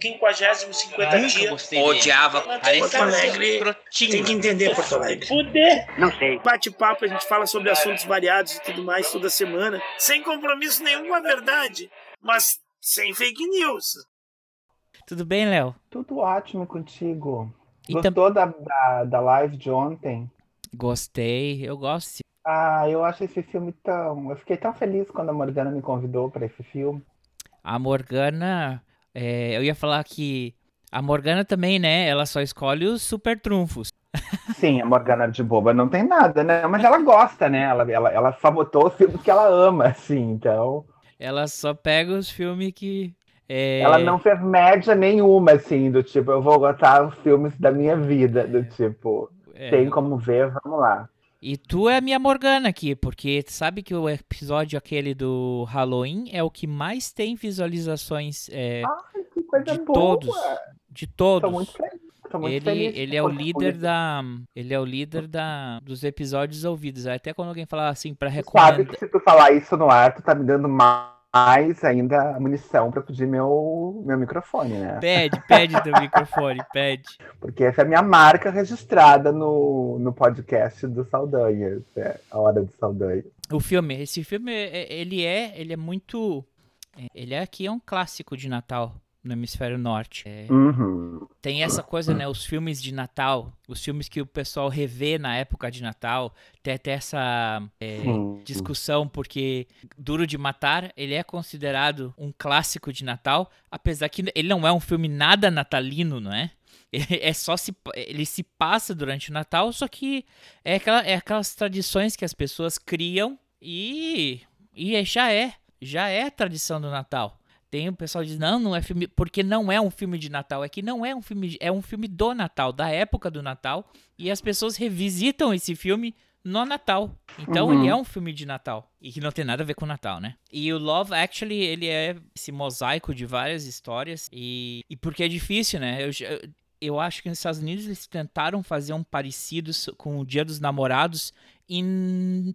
quinquagésimo, cinquenta Nunca dia. gostei dele. Odiava. Porto Alegre tem que entender Porto Alegre. Fuder! Não sei. Bate-papo, a gente fala sobre assuntos variados e tudo mais toda semana, sem compromisso nenhum com a verdade, mas sem fake news. Tudo bem, Léo? Tudo ótimo contigo. E Gostou da, da, da live de ontem? Gostei, eu gosto. Ah, eu acho esse filme tão. Eu fiquei tão feliz quando a Morgana me convidou para esse filme. A Morgana, é, eu ia falar que a Morgana também, né? Ela só escolhe os super trunfos. Sim, a Morgana de boba não tem nada, né? Mas ela gosta, né? Ela, ela, ela só botou os filmes que ela ama, assim, então. Ela só pega os filmes que. é, Ela não fez média nenhuma, assim, do tipo, eu vou botar os filmes da minha vida, do tipo, é, tem como ver, vamos lá. E tu é a minha Morgana aqui, porque tu sabe que o episódio aquele do Halloween é o que mais tem visualizações é, Ai, que coisa de boa! todos. De todos. Tô muito feliz. Tô muito Ele, feliz ele é o líder coisa. da. Ele é o líder da, dos episódios ouvidos. Até quando alguém fala assim pra Tu Sabe recomendar. que se tu falar isso no ar, tu tá me dando mais ainda munição pra pedir meu, meu microfone, né? Pede, pede teu microfone, pede. Porque essa é a minha marca registrada no, no podcast do Saldanha. É a hora do Saldanha. O filme, esse filme, é- ele é, ele é muito. é, Ele é aqui é um clássico de Natal no hemisfério norte. É, Uhum. tem essa coisa, né? Os filmes de Natal, os filmes que o pessoal revê na época de Natal, tem até essa é, discussão, porque Duro de Matar, ele é considerado um clássico de Natal, apesar que ele não é um filme nada natalino, não é? É só se ele se passa durante o Natal, só que é, aquela, é aquelas tradições que as pessoas criam e e já é, já é a tradição do Natal. Tem o pessoal que diz, não, não é filme, porque não é um filme de Natal, é que não é um filme, é um filme do Natal, da época do Natal, e as pessoas revisitam esse filme no Natal. Então Uhum. ele é um filme de Natal, e que não tem nada a ver com o Natal, né? E o Love Actually, ele é esse mosaico de várias histórias, e, e porque é difícil, né? Eu, já- eu acho que nos Estados Unidos eles tentaram fazer um parecido com o Dia dos Namorados, e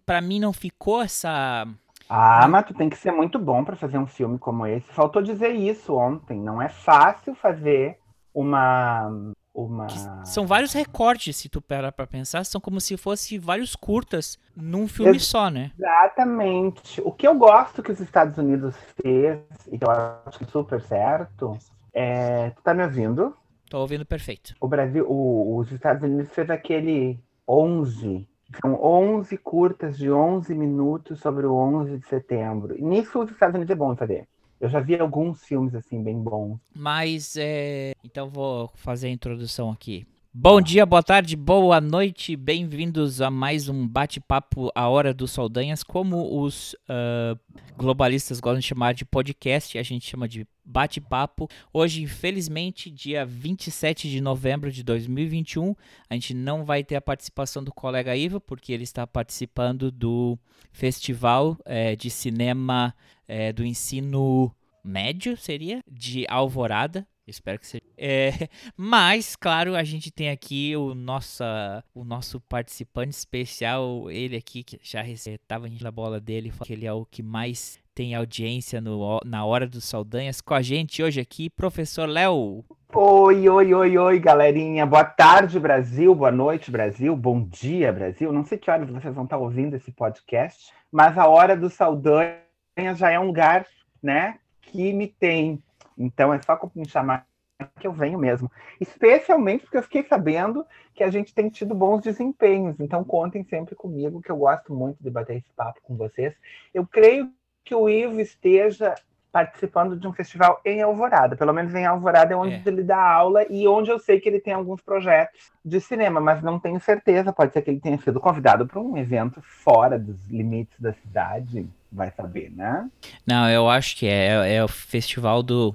pra mim não ficou essa... Ah, mas tu tem que ser muito bom pra fazer um filme como esse. Faltou dizer isso ontem. Não é fácil fazer uma. uma... São vários recortes, se tu parar pra pensar, são como se fosse vários curtas num filme Ex- só, né? Exatamente. O que eu gosto que os Estados Unidos fez, e que eu acho que é super certo, é. Tu tá me ouvindo? Tô ouvindo perfeito. O Brasil, o- os Estados Unidos fez aquele 11. São 11 curtas de 11 minutos sobre o 11 de setembro. Nisso os Estados Unidos é bom fazer. Eu já vi alguns filmes assim bem bons. Mas é. Então vou fazer a introdução aqui. Bom dia, boa tarde, boa noite, bem-vindos a mais um bate-papo A Hora dos Saldanhas. Como os ah, globalistas gostam de chamar de podcast, a gente chama de bate-papo. Hoje, infelizmente, dia 27 de novembro de 2021, a gente não vai ter a participação do colega Ivo, porque ele está participando do Festival eh, de Cinema eh, do Ensino Médio, seria? De Alvorada. Espero que seja. É, mas, claro, a gente tem aqui o, nossa, o nosso participante especial, ele aqui, que já estava na bola dele, que ele é o que mais tem audiência no, na hora dos Saldanhas. Com a gente hoje aqui, professor Léo. Oi, oi, oi, oi, galerinha. Boa tarde, Brasil. Boa noite, Brasil. Bom dia, Brasil. Não sei que horas vocês vão estar ouvindo esse podcast, mas a hora do Saldanha já é um lugar, né, que me tem. Então é só me chamar que eu venho mesmo. Especialmente porque eu fiquei sabendo que a gente tem tido bons desempenhos. Então contem sempre comigo, que eu gosto muito de bater esse papo com vocês. Eu creio que o Ivo esteja participando de um festival em Alvorada. Pelo menos em Alvorada é onde É. ele dá aula e onde eu sei que ele tem alguns projetos de cinema, mas não tenho certeza. Pode ser que ele tenha sido convidado para um evento fora dos limites da cidade. Vai saber, né? Não, eu acho que é, é o festival do,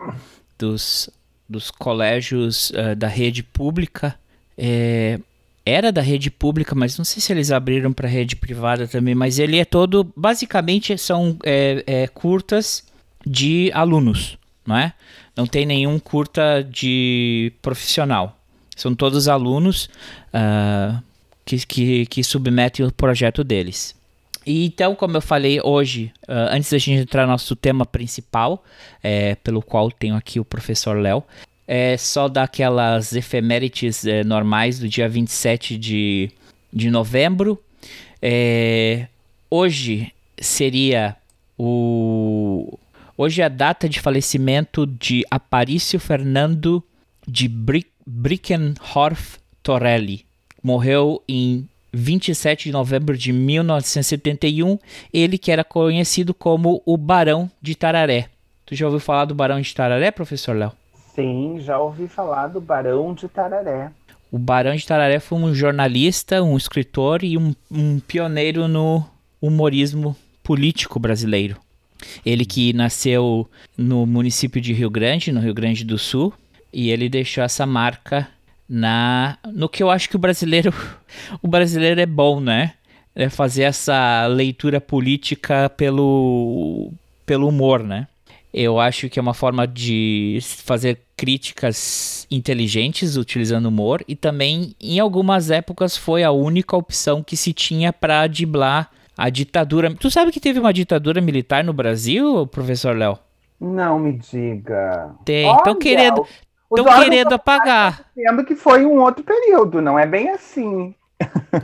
dos, dos colégios eh, da rede pública. É, era da rede pública, mas não sei se eles abriram para rede privada também. Mas ele é todo, basicamente, são é, é, curtas de alunos, não é? Não tem nenhum curta de profissional. São todos alunos ah, que, que, que submetem o projeto deles. Então, como eu falei hoje, ah, antes da gente entrar no nosso tema principal, é, pelo qual tenho aqui o professor Léo, é só daquelas efemérides é, normais do dia 27 de, de novembro. É, hoje seria o. Hoje é a data de falecimento de Aparício Fernando de Brick, Brickenhorf Torelli. Morreu em 27 de novembro de 1971. Ele que era conhecido como o Barão de Tararé. Tu já ouviu falar do Barão de Tararé, professor Léo? Sim, já ouvi falar do Barão de Tararé. O Barão de Tararé foi um jornalista, um escritor e um, um pioneiro no humorismo político brasileiro. Ele que nasceu no município de Rio Grande, no Rio Grande do Sul, e ele deixou essa marca na no que eu acho que o brasileiro o brasileiro é bom, né? É fazer essa leitura política pelo pelo humor, né? Eu acho que é uma forma de fazer críticas inteligentes utilizando humor e também em algumas épocas foi a única opção que se tinha para driblar a ditadura. Tu sabe que teve uma ditadura militar no Brasil, professor Léo? Não me diga. Tem. Estão querendo, estão querendo apagar. Sendo que foi um outro período, não é bem assim.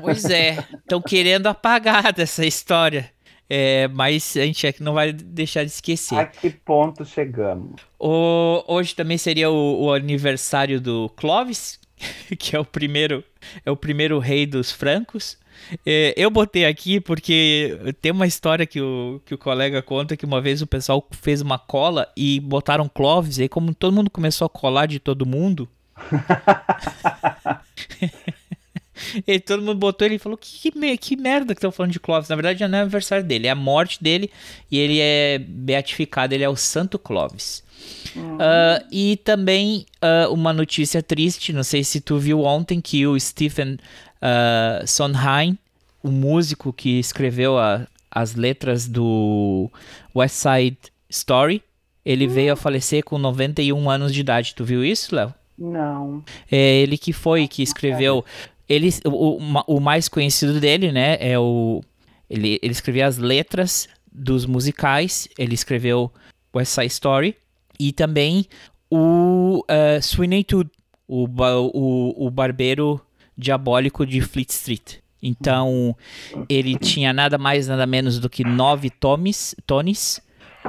Pois é, estão querendo apagar dessa história. É, mas a gente é que não vai deixar de esquecer. A que ponto chegamos? O, hoje também seria o, o, aniversário do Clovis, que é o primeiro, é o primeiro rei dos francos. É, eu botei aqui porque tem uma história que o, que o colega conta que uma vez o pessoal fez uma cola e botaram Clovis, e aí como todo mundo começou a colar de todo mundo. E todo mundo botou ele e falou: que, que, merda que estão falando de Clovis. Na verdade, não é aniversário dele, é a morte dele e ele é beatificado, ele é o Santo Clovis. Uhum. Uh, e também uh, uma notícia triste, não sei se tu viu ontem que o Stephen uh, Sondheim, o músico que escreveu a, as letras do West Side Story, ele uhum. veio a falecer com 91 anos de idade. Tu viu isso, Léo? Não. É ele que foi que escreveu ele, o, o mais conhecido dele, né, é o... Ele, ele escrevia as letras dos musicais, ele escreveu West Side Story e também o uh, Sweeney Todd, o, o, o barbeiro diabólico de Fleet Street. Então, ele tinha nada mais, nada menos do que nove Tommys, Tonys,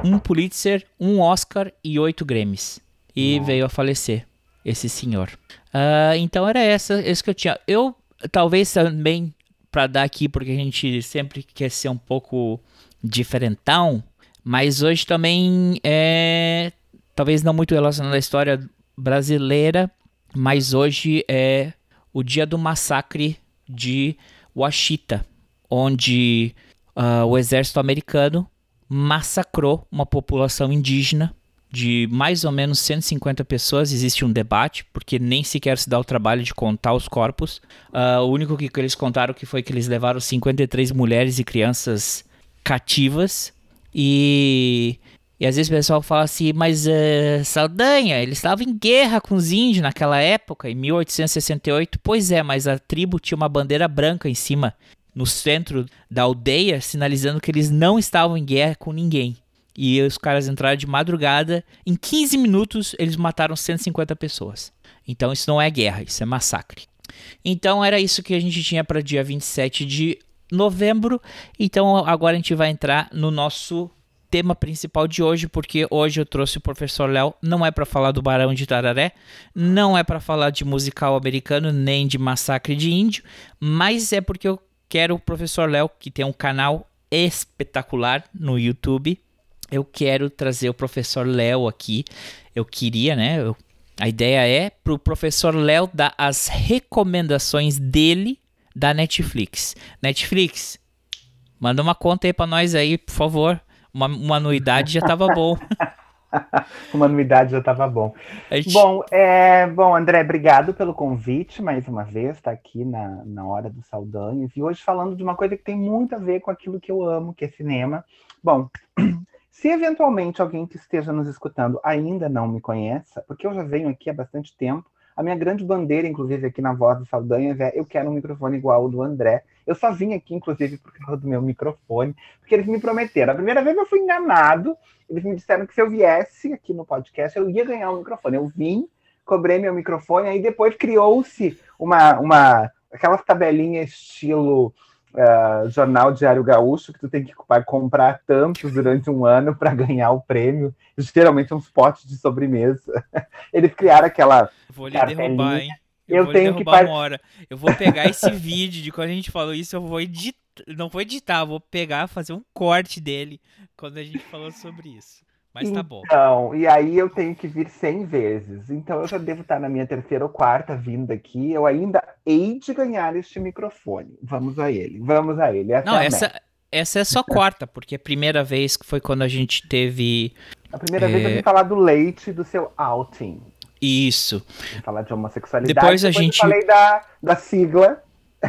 um Pulitzer, um Oscar e oito Grammys. E veio a falecer, esse senhor. Uh, então era essa, esse que eu tinha. Eu, talvez também, para dar aqui, porque a gente sempre quer ser um pouco diferentão, mas hoje também é. Talvez não muito relacionado à história brasileira, mas hoje é o dia do massacre de Washita, onde uh, o exército americano massacrou uma população indígena de mais ou menos 150 pessoas. Existe um debate, porque nem sequer se dá o trabalho de contar os corpos. Uh, o único que, que eles contaram que foi que eles levaram 53 mulheres e crianças cativas. E, e às vezes o pessoal fala assim, mas uh, Saldanha, eles estavam em guerra com os índios naquela época, em 1868. Pois é, mas a tribo tinha uma bandeira branca em cima, no centro da aldeia, sinalizando que eles não estavam em guerra com ninguém. E os caras entraram de madrugada. Em 15 minutos, eles mataram 150 pessoas. Então, isso não é guerra, isso é massacre. Então, era isso que a gente tinha para dia 27 de novembro. Então, agora a gente vai entrar no nosso tema principal de hoje, porque hoje eu trouxe o professor Léo. Não é para falar do Barão de Tararé, não é para falar de musical americano, nem de massacre de índio, mas é porque eu quero o professor Léo, que tem um canal espetacular no YouTube eu quero trazer o professor Léo aqui. Eu queria, né? Eu, a ideia é para o professor Léo dar as recomendações dele da Netflix. Netflix, manda uma conta aí para nós aí, por favor. Uma, uma anuidade já tava bom. uma anuidade já tava bom. Gente... Bom, é, bom, André, obrigado pelo convite mais uma vez, estar tá aqui na, na Hora dos Saldanhas. E hoje falando de uma coisa que tem muito a ver com aquilo que eu amo, que é cinema. Bom, se eventualmente alguém que esteja nos escutando ainda não me conheça, porque eu já venho aqui há bastante tempo, a minha grande bandeira, inclusive, aqui na Voz do Saldanhas é eu quero um microfone igual ao do André. Eu só vim aqui, inclusive, por causa do meu microfone, porque eles me prometeram. A primeira vez eu fui enganado, eles me disseram que se eu viesse aqui no podcast, eu ia ganhar um microfone. Eu vim cobrei meu microfone, aí depois criou-se uma, uma aquelas tabelinhas estilo uh, jornal Diário Gaúcho, que tu tem que comprar tantos durante um ano para ganhar o prêmio, geralmente uns potes de sobremesa. Eles criaram aquela. Vou lhe derrubar, hein? Eu, eu vou tenho que uma hora. Eu vou pegar esse vídeo de quando a gente falou isso, eu vou editar. Não vou editar, vou pegar, fazer um corte dele quando a gente falou sobre isso. Mas tá bom. Então, e aí eu tenho que vir 100 vezes. Então eu já devo estar na minha terceira ou quarta vinda aqui. Eu ainda hei de ganhar este microfone. Vamos a ele, vamos a ele. Essa Não, é essa, essa é só quarta, porque a primeira vez que foi quando a gente teve. A primeira é... vez eu vim falar do leite do seu outing. Isso. Falar de homossexualidade. Depois a depois gente. Eu falei da, da sigla.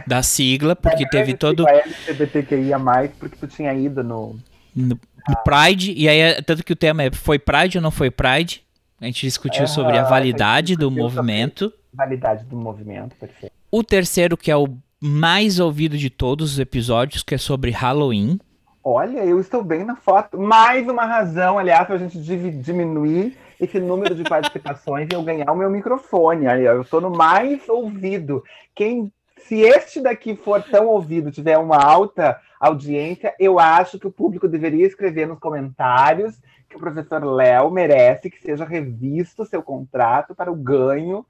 Da sigla, porque é, teve todo. LGBTQIA, porque tu tinha ido no. No do Pride, e aí tanto que o tema é foi Pride ou não foi Pride? A gente discutiu sobre a validade do movimento. Validade do movimento, perfeito. O terceiro, que é o mais ouvido de todos os episódios, que é sobre Halloween. Olha, eu estou bem na foto. Mais uma razão, aliás, para a gente diminuir esse número de participações e eu ganhar o meu microfone. Eu estou no mais ouvido. Quem, se este daqui for tão ouvido, tiver uma alta audiência, eu acho que o público deveria escrever nos comentários que o professor Léo merece que seja revisto o seu contrato para o ganho,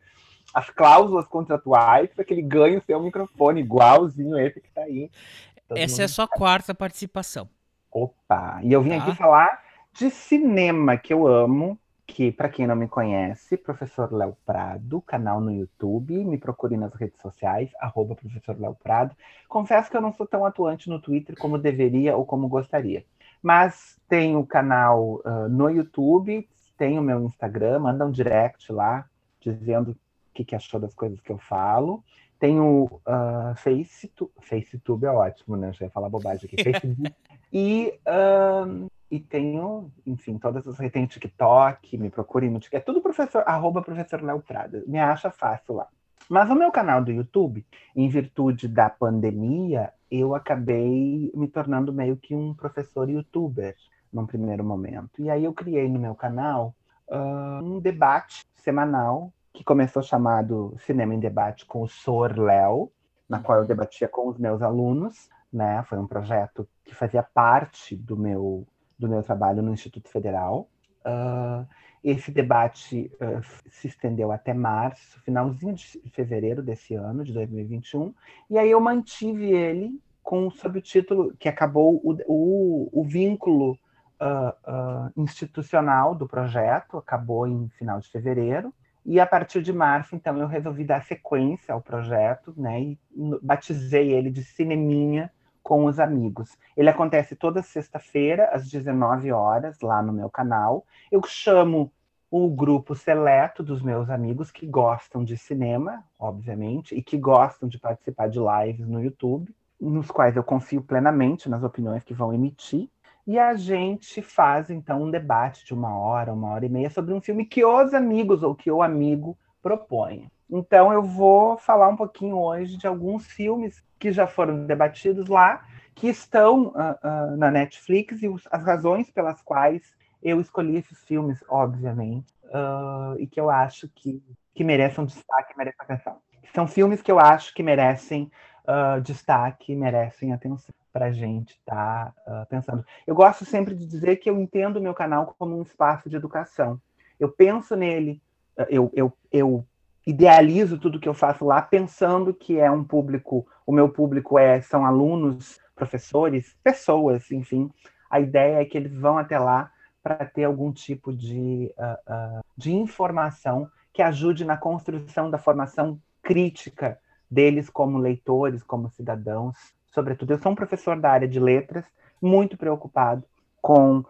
as cláusulas contratuais, para que ele ganhe o seu microfone igualzinho esse que está aí. Todo Essa é a sua quarta participação. Opa! E eu vim tá. aqui falar de cinema que eu amo, que, para quem não me conhece, professor Léo Prado, canal no YouTube, me procure nas redes sociais, arroba professor Léo Prado. Confesso que eu não sou tão atuante no Twitter como deveria ou como gostaria. Mas tenho o canal uh, no YouTube, tenho o meu Instagram, manda um direct lá, dizendo o que, que achou das coisas que eu falo. Tenho uh, FaceTube, FaceTube é ótimo, né? Já ia falar bobagem aqui. Facebook. e uh, e tenho, enfim, todas as tem TikTok, me procurem no TikTok, é tudo professor, arroba professor Léo Prada, me acha fácil lá. Mas o meu canal do YouTube, em virtude da pandemia, eu acabei me tornando meio que um professor youtuber num primeiro momento. E aí eu criei no meu canal uh, um debate semanal que começou chamado Cinema em Debate com o Sor Léo, na qual eu debatia com os meus alunos, né? Foi um projeto que fazia parte do meu do meu trabalho no Instituto Federal. Uh, esse debate uh, se estendeu até março, finalzinho de fevereiro desse ano, de 2021, e aí eu mantive ele com sob o título que acabou o, o, o vínculo uh, institucional do projeto, acabou em final de fevereiro, e a partir de março, então, eu resolvi dar sequência ao projeto, né, e batizei ele de Cineminha com os amigos. Ele acontece toda sexta-feira, às 19 horas, lá no meu canal. Eu chamo o grupo seleto dos meus amigos que gostam de cinema, obviamente, e que gostam de participar de lives no YouTube, nos quais eu confio plenamente nas opiniões que vão emitir. E a gente faz, então, um debate de uma hora, uma hora e meia sobre um filme que os amigos ou que o amigo propõe. Então, eu vou falar um pouquinho hoje de alguns filmes que já foram debatidos lá, que estão uh, uh, na Netflix e os, as razões pelas quais eu escolhi esses filmes, obviamente, uh, e que eu acho que, que merecem destaque, merecem atenção. São filmes que eu acho que merecem destaque, merecem atenção para a gente estar tá, pensando. Eu gosto sempre de dizer que eu entendo o meu canal como um espaço de educação. Eu penso nele, eu, eu, eu idealizo tudo que eu faço lá pensando que é um público, o meu público é são alunos, professores, pessoas, enfim. A ideia é que eles vão até lá para ter algum tipo de, uh, uh, de informação que ajude na construção da formação crítica deles como leitores, como cidadãos. Sobretudo, eu sou um professor da área de letras, muito preocupado com uh,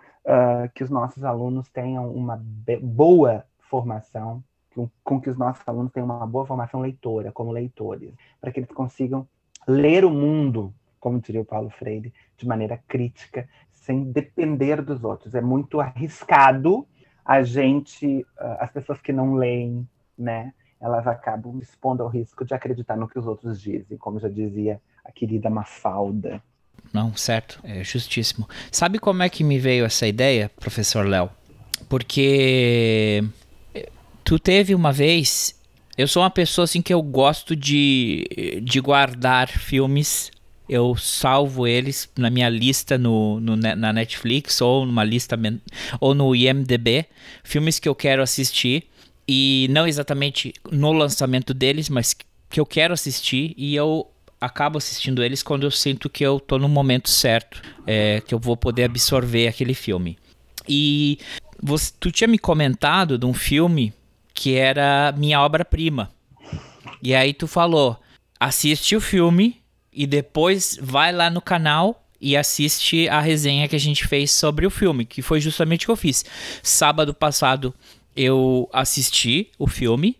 que os nossos alunos tenham uma boa formação com, com que os nossos alunos tenham uma boa formação leitora, como leitores, para que eles consigam ler o mundo, como diria o Paulo Freire, de maneira crítica, sem depender dos outros. É muito arriscado a gente, ah, as pessoas que não leem, né, elas acabam expondo ao risco de acreditar no que os outros dizem, como já dizia a querida Mafalda. Não, certo, é justíssimo. Sabe como é que me veio essa ideia, professor Léo? Porque tu teve uma vez. Eu sou uma pessoa assim que eu gosto de, de guardar filmes. Eu salvo eles na minha lista no, no, na Netflix ou numa lista ou no IMDB, filmes que eu quero assistir e não exatamente no lançamento deles, mas que eu quero assistir e eu acabo assistindo eles quando eu sinto que eu tô no momento certo, é, que eu vou poder absorver aquele filme. E você, tu tinha me comentado de um filme que era minha obra-prima. E aí tu falou, assiste o filme e depois vai lá no canal e assiste a resenha que a gente fez sobre o filme, que foi justamente o que eu fiz. Sábado passado eu assisti o filme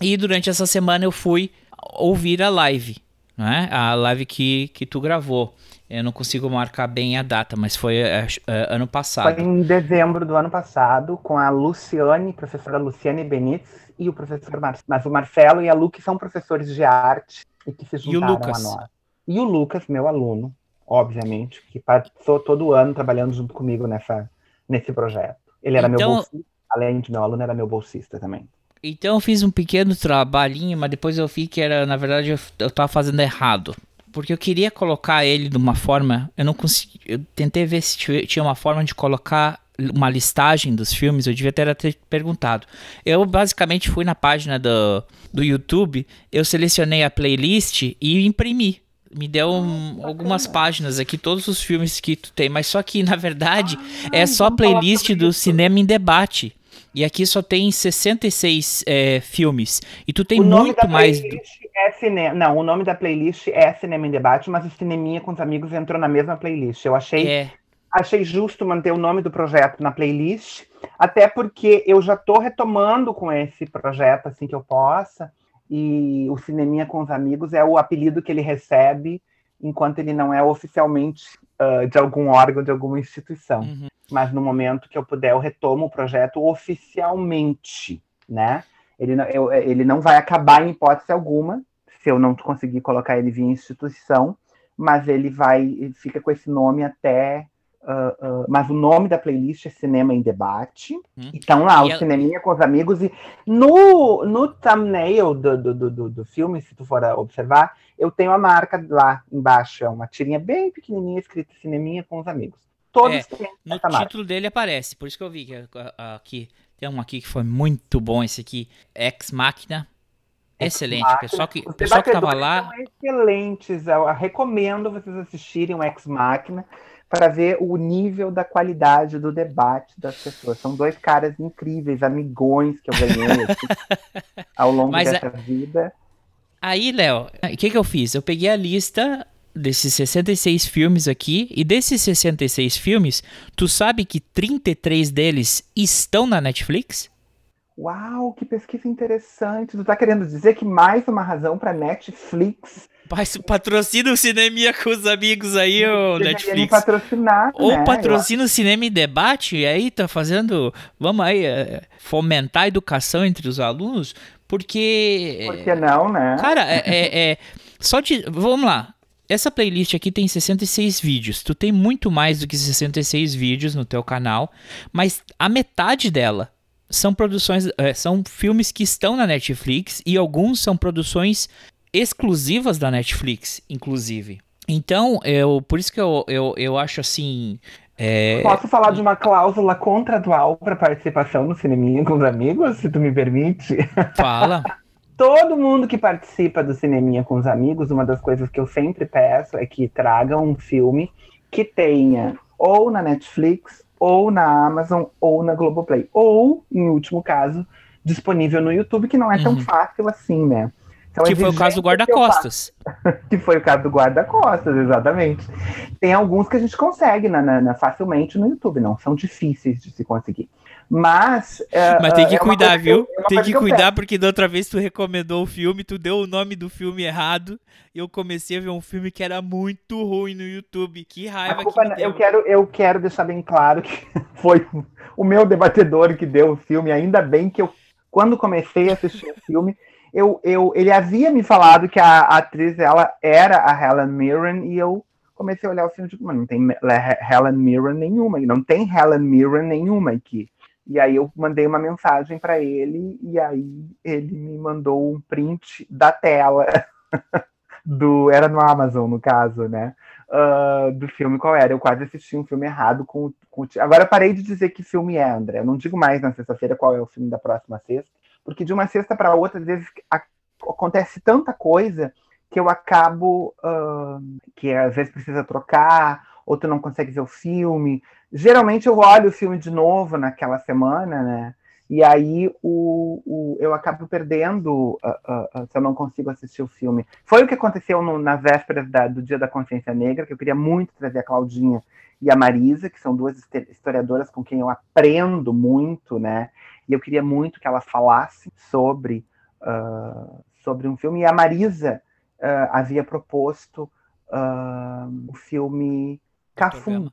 e durante essa semana eu fui ouvir a live, né? A live que, que tu gravou. Eu não consigo marcar bem a data, mas foi é, é, ano passado. Foi em dezembro do ano passado, com a Luciane, professora Luciane Benites, e o professor Mar... mas o Marcelo e a Lu, que são professores de arte e que se juntaram a nós. E o Lucas, meu aluno, obviamente, que passou todo ano trabalhando junto comigo nessa, nesse projeto. Ele era então... meu bolsista, além de meu aluno, era meu bolsista também. Então eu fiz um pequeno trabalhinho, mas depois eu vi que era, na verdade, eu, eu tava fazendo errado porque eu queria colocar ele de uma forma, eu não consegui, eu tentei ver se tinha uma forma de colocar uma listagem dos filmes, eu devia ter até perguntado. Eu basicamente fui na página do, do YouTube, eu selecionei a playlist e imprimi. Me deu um, algumas páginas aqui, todos os filmes que tu tem, mas só que na verdade ah, é só playlist do Cinema em Debate. E aqui só tem 66 é, filmes. E tu tem muito mais. É cine... Não, o nome da playlist é Cinema em Debate, mas o Cineminha com os amigos entrou na mesma playlist. Eu achei, é. achei justo manter o nome do projeto na playlist, até porque eu já estou retomando com esse projeto assim que eu possa. E o Cineminha com os amigos é o apelido que ele recebe enquanto ele não é oficialmente uh, de algum órgão, de alguma instituição. Uhum. Mas no momento que eu puder, eu retomo o projeto oficialmente, né? Ele não, eu, ele não vai acabar em hipótese alguma, se eu não conseguir colocar ele via instituição, mas ele vai, fica com esse nome até. Uh, uh, mas o nome da playlist é Cinema em Debate. Hum. Então lá, e o eu... cineminha com os amigos. E no, no thumbnail do, do, do, do, filme, se tu for observar, eu tenho a marca lá embaixo. É uma tirinha bem pequenininha escrita Cineminha com os amigos. Todos é, têm No título marca. dele aparece, por isso que eu vi que aqui tem um aqui que foi muito bom, esse aqui, Ex Machina. Excelente, Ex pessoal que, pessoal que tava lá. excelentes, eu recomendo vocês assistirem o Ex Machina para ver o nível da qualidade do debate das pessoas. São dois caras incríveis, amigões que eu ganhei assim, ao longo Mas dessa a... vida. Aí, Léo, o que, que eu fiz? Eu peguei a lista desses 66 filmes aqui, e desses 66 filmes, tu sabe que 33 deles estão na Netflix? Uau, que pesquisa interessante. Tu tá querendo dizer que mais uma razão para Netflix patrocina o cinema com os amigos aí, ô Netflix. patrocinar, Ou né? patrocina o cinema em debate, e aí tá fazendo. Vamos aí, é, fomentar a educação entre os alunos, porque. Por que não, né? Cara, é, é, é só de. Vamos lá. Essa playlist aqui tem 66 vídeos. Tu tem muito mais do que 66 vídeos no teu canal, mas a metade dela são produções, é, são filmes que estão na Netflix e alguns são produções exclusivas da Netflix, inclusive. Então, eu, por isso que eu, eu, eu acho assim. É... Posso falar de uma cláusula contratual para participação no Cineminha com os amigos, se tu me permite? Fala. todo mundo que participa do Cineminha com os amigos, uma das coisas que eu sempre peço é que tragam um filme que tenha ou na Netflix, ou na Amazon, ou na Globoplay. Ou, em último caso, disponível no YouTube, que não é tão uhum. fácil assim, né? Então, que foi o caso do guarda-costas. que foi o caso do guarda-costas, exatamente. Tem alguns que a gente consegue na, na, na, facilmente no YouTube, não são difíceis de se conseguir. Mas. É, Mas tem que é cuidar, viu? Que, é tem que, que cuidar, porque da outra vez tu recomendou o filme, tu deu o nome do filme errado. E eu comecei a ver um filme que era muito ruim no YouTube. Que raiva que deu. Eu quero, eu quero deixar bem claro que foi o meu debatedor que deu o filme. Ainda bem que eu, quando comecei a assistir o filme, eu, eu, ele havia me falado que a, a atriz ela era a Helen Mirren e eu comecei a olhar o filme e digo, mano, não tem Helen Mirren nenhuma, não tem Helen Mirren nenhuma aqui. E aí eu mandei uma mensagem para ele e aí ele me mandou um print da tela do era no Amazon no caso, né? Uh, do filme qual era? Eu quase assisti um filme errado com, com agora parei de dizer que filme é, André. Eu não digo mais na sexta-feira qual é o filme da próxima sexta, porque de uma sexta para outra às vezes acontece tanta coisa que eu acabo uh, que às vezes precisa trocar ou tu não consegue ver o filme. Geralmente eu olho o filme de novo naquela semana, né? E aí o, o eu acabo perdendo uh, uh, uh, se eu não consigo assistir o filme. Foi o que aconteceu no, na véspera da, do Dia da Consciência Negra, que eu queria muito trazer a Claudinha e a Marisa, que são duas historiadoras com quem eu aprendo muito, né? E eu queria muito que elas falassem sobre, sobre um filme. E a Marisa havia proposto o filme Cafundó,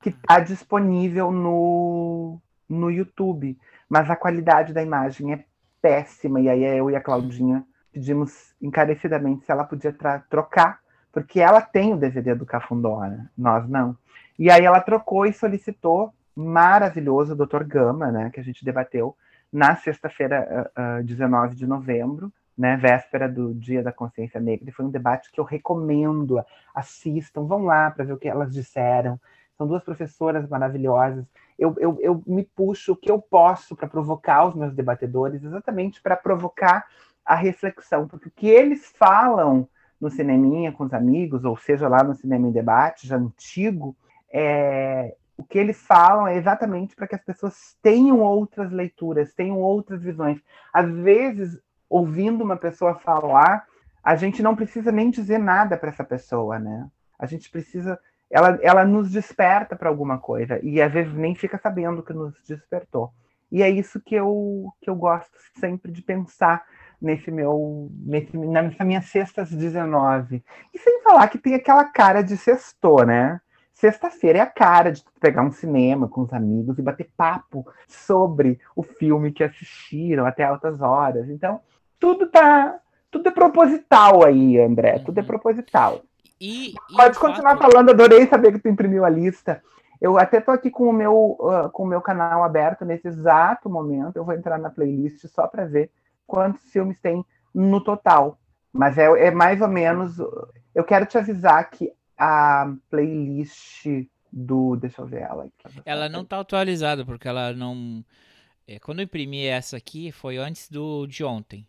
que está disponível no, no YouTube, mas a qualidade da imagem é péssima, e aí eu e a Claudinha pedimos encarecidamente se ela podia trocar, porque ela tem o DVD do Cafundó, né? nós não. E aí ela trocou e solicitou, maravilhoso, o Dr. Gama, né, que a gente debateu na sexta-feira, uh, uh, 19 de novembro, né, véspera do Dia da Consciência Negra, e foi um debate que eu recomendo, assistam, vão lá para ver o que elas disseram. São duas professoras maravilhosas. Eu, eu, eu me puxo o que eu posso para provocar os meus debatedores, exatamente para provocar a reflexão, porque o que eles falam no cineminha com os amigos, ou seja, lá no Cinema em Debate, já antigo, é, o que eles falam é exatamente para que as pessoas tenham outras leituras, tenham outras visões. Às vezes, ouvindo uma pessoa falar, a gente não precisa nem dizer nada para essa pessoa, né? A gente precisa. Ela, ela nos desperta para alguma coisa, e às vezes nem fica sabendo que nos despertou. E é isso que eu, que eu gosto sempre de pensar nesse meu nesse, nessa minha sextas 19. E sem falar que tem aquela cara de sextor, né? Sexta-feira é a cara de pegar um cinema com os amigos e bater papo sobre o filme que assistiram até altas horas. Então, tudo tá. Tudo é proposital aí, André. Tudo é uhum. proposital. E, e Pode continuar fato... falando, adorei saber que tu imprimiu a lista. Eu até tô aqui com o meu, uh, com o meu canal aberto nesse exato momento. Eu vou entrar na playlist só para ver quantos filmes tem no total. Mas é, é mais ou menos. Eu quero te avisar que a playlist do. Deixa eu ver ela. Ela não tá atualizada, porque ela não. É, quando eu imprimi essa aqui, foi antes do de ontem.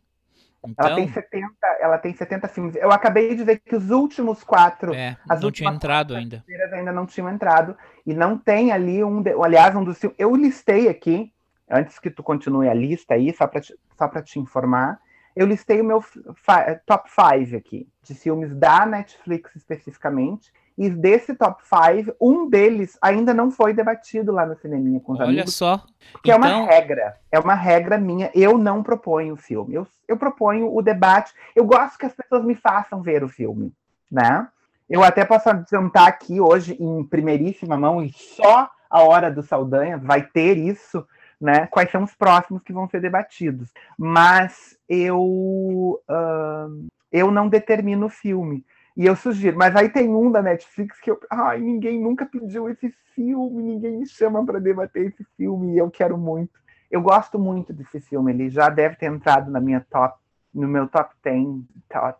Então... Ela, tem 70, ela tem 70 filmes. Eu acabei de ver que os últimos quatro. É, as não tinha entrado ainda. ainda não tinham entrado. E não tem ali um. De, aliás, um dos filmes. Eu listei aqui, antes que tu continue a lista aí, só para só te informar. Eu listei o meu top 5 aqui, de filmes da Netflix especificamente. E desse top 5, um deles ainda não foi debatido lá no Cineminha com os Olha amigos. Olha só. Que então... é uma então regra. É uma regra minha. Eu não proponho o filme. Eu, eu proponho o debate. Eu gosto que as pessoas me façam ver o filme, né? Eu até posso adiantar aqui hoje, em primeiríssima mão, e só a hora do Saldanha vai ter isso, né? Quais são os próximos que vão ser debatidos. Mas eu, uh, eu não determino o filme. E eu sugiro, mas aí tem um da Netflix que eu, ai, ninguém nunca pediu esse filme, ninguém me chama para debater esse filme e eu quero muito. Eu gosto muito desse filme, ele já deve ter entrado na minha top, no meu top 10,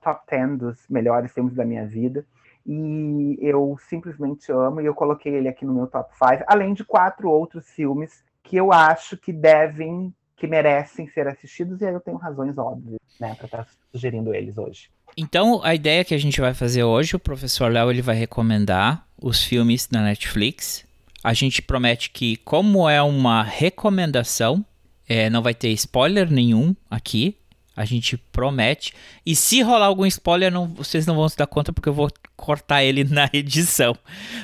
top 10 dos melhores filmes da minha vida. E eu simplesmente amo e eu coloquei ele aqui no meu top 5, além de quatro outros filmes que eu acho que devem, que merecem ser assistidos e aí eu tenho razões óbvias, né, para estar sugerindo eles hoje. Então, a ideia que a gente vai fazer hoje, o professor Léo ele vai recomendar os filmes da Netflix. A gente promete que, como é uma recomendação, é, não vai ter spoiler nenhum aqui. A gente promete. E se rolar algum spoiler, não, vocês não vão se dar conta, porque eu vou cortar ele na edição.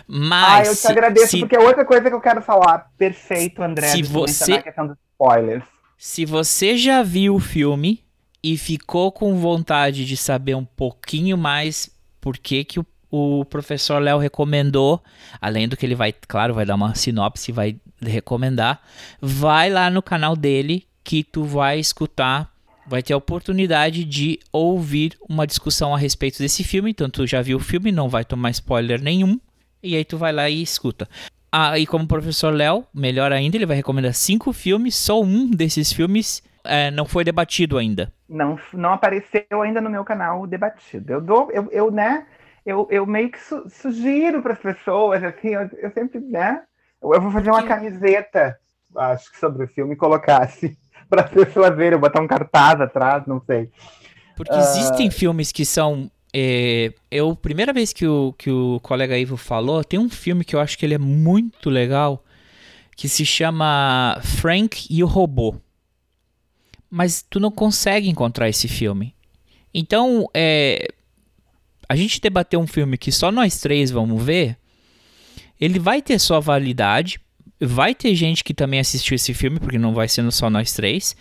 Mas. Ah, eu te agradeço, se, porque é outra coisa que eu quero falar. Perfeito, André. Se você. A questão dos spoilers. Se você já viu o filme, e ficou com vontade de saber um pouquinho mais por que, que o, o professor Léo recomendou, além do que ele vai, claro, vai dar uma sinopse, vai recomendar, vai lá no canal dele que tu vai escutar, vai ter a oportunidade de ouvir uma discussão a respeito desse filme, então tu já viu o filme, não vai tomar spoiler nenhum, e aí tu vai lá e escuta. Ah, e como o professor Léo, melhor ainda, ele vai recomendar cinco filmes, só um desses filmes é, não foi debatido ainda. Não, não apareceu ainda no meu canal debatido. Eu dou, eu, eu né, eu, eu meio que su sugiro para as pessoas, assim, eu, eu, sempre, né, eu, eu vou fazer uma camiseta, acho que sobre o filme, e colocar assim, para as pessoas verem, eu botar um cartaz atrás, não sei. Porque uh... existem filmes que são é, eu, primeira vez que o, que o colega Ivo falou, tem um filme que eu acho que ele é muito legal, que se chama Frank e o Robô. Mas tu não consegue encontrar esse filme. Então, é, a gente debater um filme que só nós três vamos ver, ele vai ter sua validade, Vai ter gente que também assistiu esse filme, porque não vai sendo só nós três.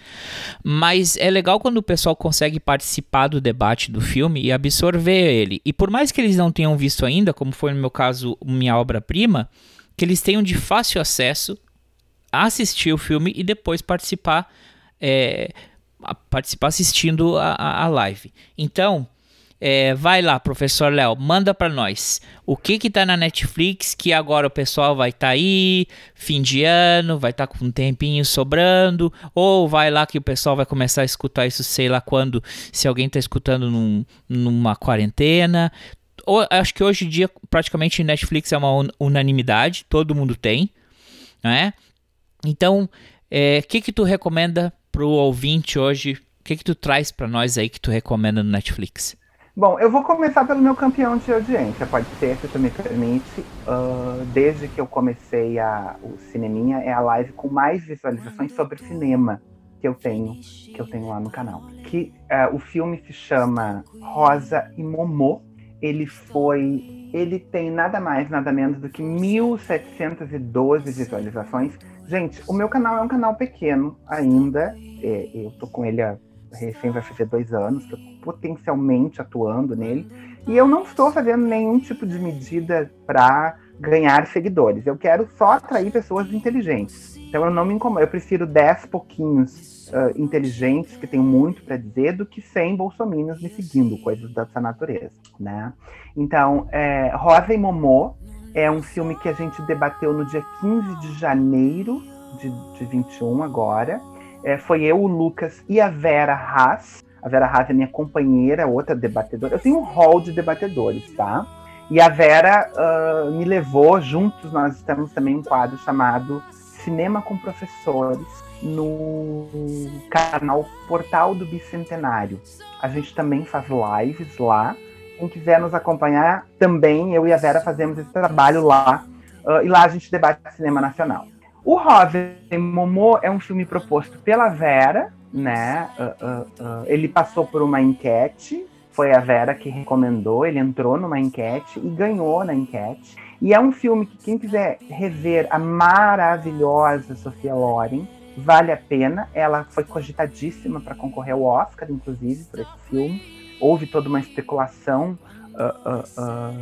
Mas é legal quando o pessoal consegue participar do debate do filme e absorver ele. E por mais que eles não tenham visto ainda, como foi no meu caso, minha obra-prima, que eles tenham de fácil acesso a assistir o filme e depois participar, é, participar assistindo a, a live. Então, é, vai lá, professor Léo, manda para nós. O que que tá na Netflix que agora o pessoal vai estar tá aí, fim de ano, vai estar tá com um tempinho sobrando, ou vai lá que o pessoal vai começar a escutar isso sei lá quando, se alguém tá escutando num, numa quarentena. Ou, acho que hoje em dia praticamente Netflix é uma unanimidade, todo mundo tem, né? Então, o é, que que tu recomenda pro ouvinte hoje? O que que tu traz para nós aí que tu recomenda no Netflix? Bom, eu vou começar pelo meu campeão de audiência, pode ser, se tu me permite. Uh, desde que eu comecei a, o Cineminha, é a live com mais visualizações sobre cinema que eu tenho, que eu tenho lá no canal. Que uh, o filme se chama Rosa e Momô. Ele foi. Ele tem nada mais, nada menos do que 1.712 visualizações. Gente, o meu canal é um canal pequeno ainda. É, eu tô com ele há recém vai fazer dois anos, estou potencialmente atuando nele. E eu não estou fazendo nenhum tipo de medida para ganhar seguidores. Eu quero só atrair pessoas inteligentes. Então eu não me incomodo. Eu prefiro 10 pouquinhos uh, inteligentes que tenham muito para dizer do que 100 bolsominions me seguindo, coisas dessa natureza, né? Então, é, Rosa e Momô é um filme que a gente debateu no dia 15 de janeiro de, de 21 agora. É, foi eu, o Lucas e a Vera Haas. A Vera Haas é minha companheira, outra debatedora. Eu tenho um hall de debatedores, tá? E a Vera uh, me levou, juntos nós temos também um quadro chamado Cinema com Professores no canal Portal do Bicentenário. A gente também faz lives lá. Quem quiser nos acompanhar, também eu e a Vera fazemos esse trabalho lá. Uh, e lá a gente debate cinema nacional. O Rosa Momô é um filme proposto pela Vera, né? Uh, uh, uh, ele passou por uma enquete, foi a Vera que recomendou, ele entrou numa enquete e ganhou na enquete. E é um filme que quem quiser rever a maravilhosa Sofia Loren, vale a pena. Ela foi cogitadíssima para concorrer ao Oscar, inclusive, por esse filme. Houve toda uma especulação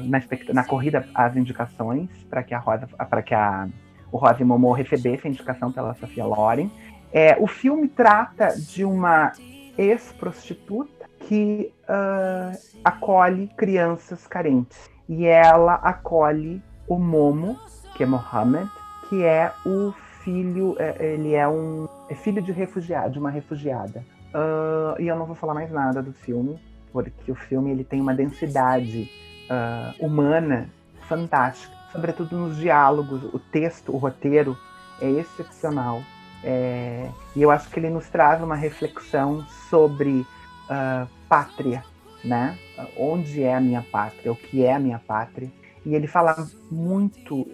na, na corrida às indicações para que a Rosa, para que a o Rosa Momo recebesse a indicação pela Sofia Loren. É, o filme trata de uma ex-prostituta que uh, acolhe crianças carentes. E ela acolhe o Momo, que é Mohammed, que é o filho, é, ele é um é filho de refugiado, de uma refugiada. Uh, e eu não vou falar mais nada do filme, porque o filme ele tem uma densidade uh, humana fantástica sobretudo nos diálogos, o texto, o roteiro é excepcional. É, e eu acho que ele nos traz uma reflexão sobre uh, pátria, né? Onde é a minha pátria, o que é a minha pátria. E ele fala muito uh,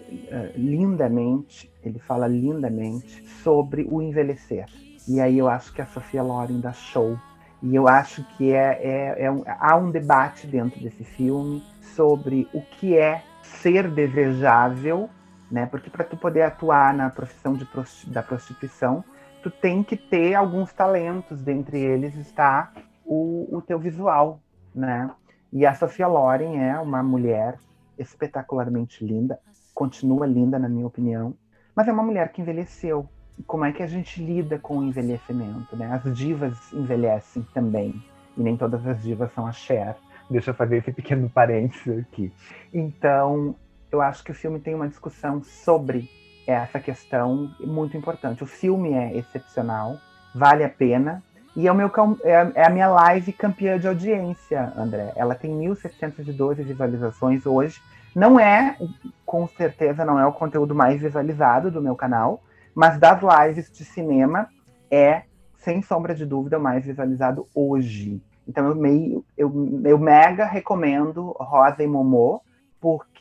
lindamente, ele fala lindamente sobre o envelhecer. E aí eu acho que a Sofia Loren dá show. E eu acho que é, é, é um, há um debate dentro desse filme sobre o que é ser desejável, né? Porque para tu poder atuar na profissão de da prostituição, tu tem que ter alguns talentos, dentre eles está o, o teu visual, né? E a Sofia Loren é uma mulher espetacularmente linda, continua linda na minha opinião, mas é uma mulher que envelheceu. Como é que a gente lida com o envelhecimento, né? As divas envelhecem também, e nem todas as divas são a Cher. Deixa eu fazer esse pequeno parênteses aqui. Então, eu acho que o filme tem uma discussão sobre essa questão muito importante. O filme é excepcional, vale a pena. E é, o meu, é, é a minha live campeã de audiência, André. Ela tem 1.712 visualizações hoje. Não é, com certeza, não é o conteúdo mais visualizado do meu canal, mas das lives de cinema é, sem sombra de dúvida, o mais visualizado hoje. Então eu, meio, eu, eu mega recomendo Rosa e Momô, porque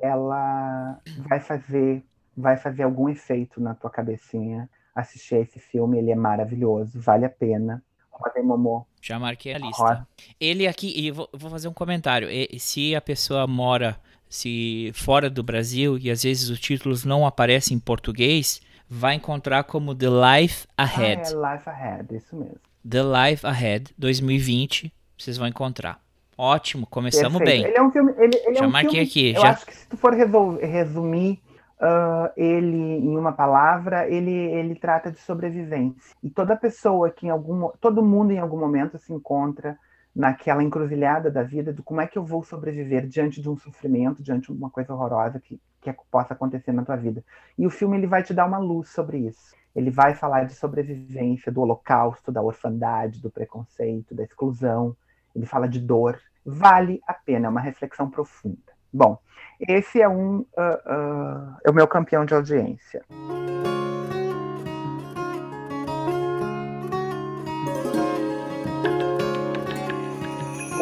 ela vai fazer, vai fazer algum efeito na tua cabecinha assistir esse filme, ele é maravilhoso, vale a pena. Rosa e Momô. Já marquei a lista. Rosa. Ele aqui, e vou, vou fazer um comentário. E, se a pessoa mora se fora do Brasil e às vezes os títulos não aparecem em português, vai encontrar como The Life Ahead. Ah, é Life Ahead, isso mesmo. The Life Ahead 2020, vocês vão encontrar. Ótimo, começamos Perfeito. bem. Ele é um filme. Ele, ele já é um marquei filme, aqui. Eu já... acho que se tu for resumir uh, ele em uma palavra, ele, ele trata de sobrevivência. E toda pessoa que em algum. Todo mundo em algum momento se encontra naquela encruzilhada da vida do como é que eu vou sobreviver diante de um sofrimento, diante de uma coisa horrorosa que, que possa acontecer na tua vida. E o filme ele vai te dar uma luz sobre isso. Ele vai falar de sobrevivência, do holocausto, da orfandade, do preconceito, da exclusão. Ele fala de dor. Vale a pena, é uma reflexão profunda. Bom, esse é um uh, uh, é o meu campeão de audiência.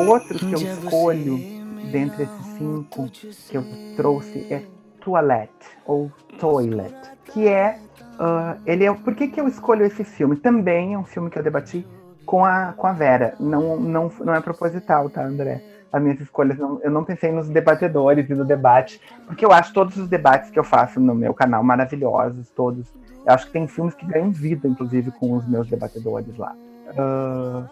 Outro que eu escolho dentre esses cinco que eu trouxe é Toilette ou Toilet, que é uh, ele é por que, que eu escolho esse filme? Também é um filme que eu debati com a com a Vera. Não não não é proposital, tá, André? As minhas escolhas não, eu não pensei nos debatedores e no debate, porque eu acho todos os debates que eu faço no meu canal maravilhosos, todos. Eu acho que tem filmes que ganham vida, inclusive, com os meus debatedores lá. Uh,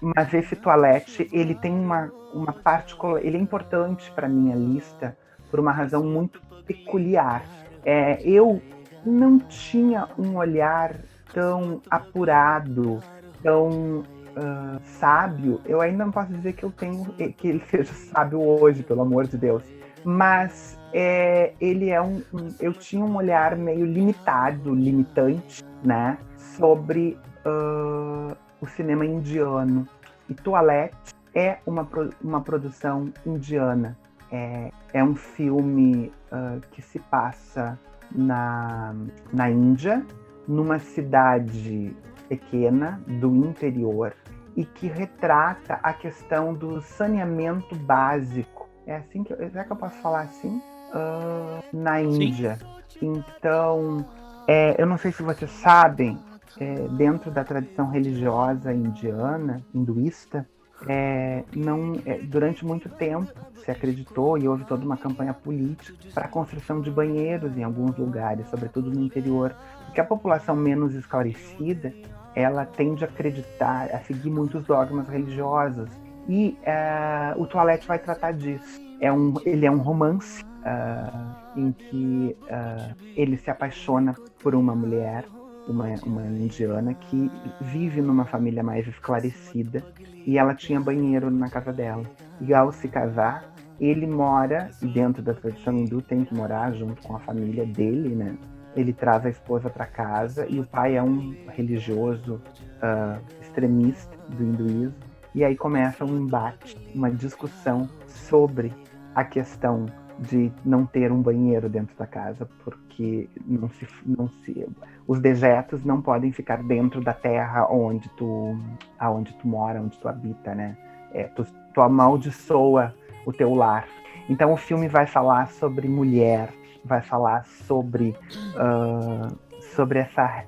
mas esse toalete, ele tem uma, uma particular, ele é importante para minha lista por uma razão muito peculiar. É, eu não tinha um olhar tão apurado, tão uh, sábio. Eu ainda não posso dizer que eu tenho que ele seja sábio hoje, pelo amor de Deus. Mas é, ele é um, um, eu tinha um olhar meio limitado, limitante, né, sobre uh, o cinema indiano. E Toilette é uma, uma produção indiana. É, é um filme uh, que se passa na, na Índia, numa cidade pequena do interior e que retrata a questão do saneamento básico. É assim que eu, será que eu posso falar assim? Uh, na Índia. Sim. Então, é, eu não sei se vocês sabem, é, dentro da tradição religiosa indiana, hinduísta, é, não, é, durante muito tempo se acreditou e houve toda uma campanha política para a construção de banheiros em alguns lugares, sobretudo no interior, porque a população menos esclarecida ela tende a acreditar, a seguir muitos dogmas religiosos e é, o Toilette vai tratar disso. É um, ele é um romance uh, em que uh, ele se apaixona por uma mulher uma, uma indiana que vive numa família mais esclarecida e ela tinha banheiro na casa dela. E ao se casar, ele mora, dentro da tradição hindu tem que morar junto com a família dele, né? Ele traz a esposa para casa e o pai é um religioso uh, extremista do hinduísmo. E aí começa um embate, uma discussão sobre a questão de não ter um banheiro dentro da casa, porque não se, não se, os dejetos não podem ficar dentro da terra onde tu, aonde tu mora, onde tu habita, né? É, tu, tu amaldiçoa o teu lar. Então o filme vai falar sobre mulher, vai falar sobre, uh, sobre essa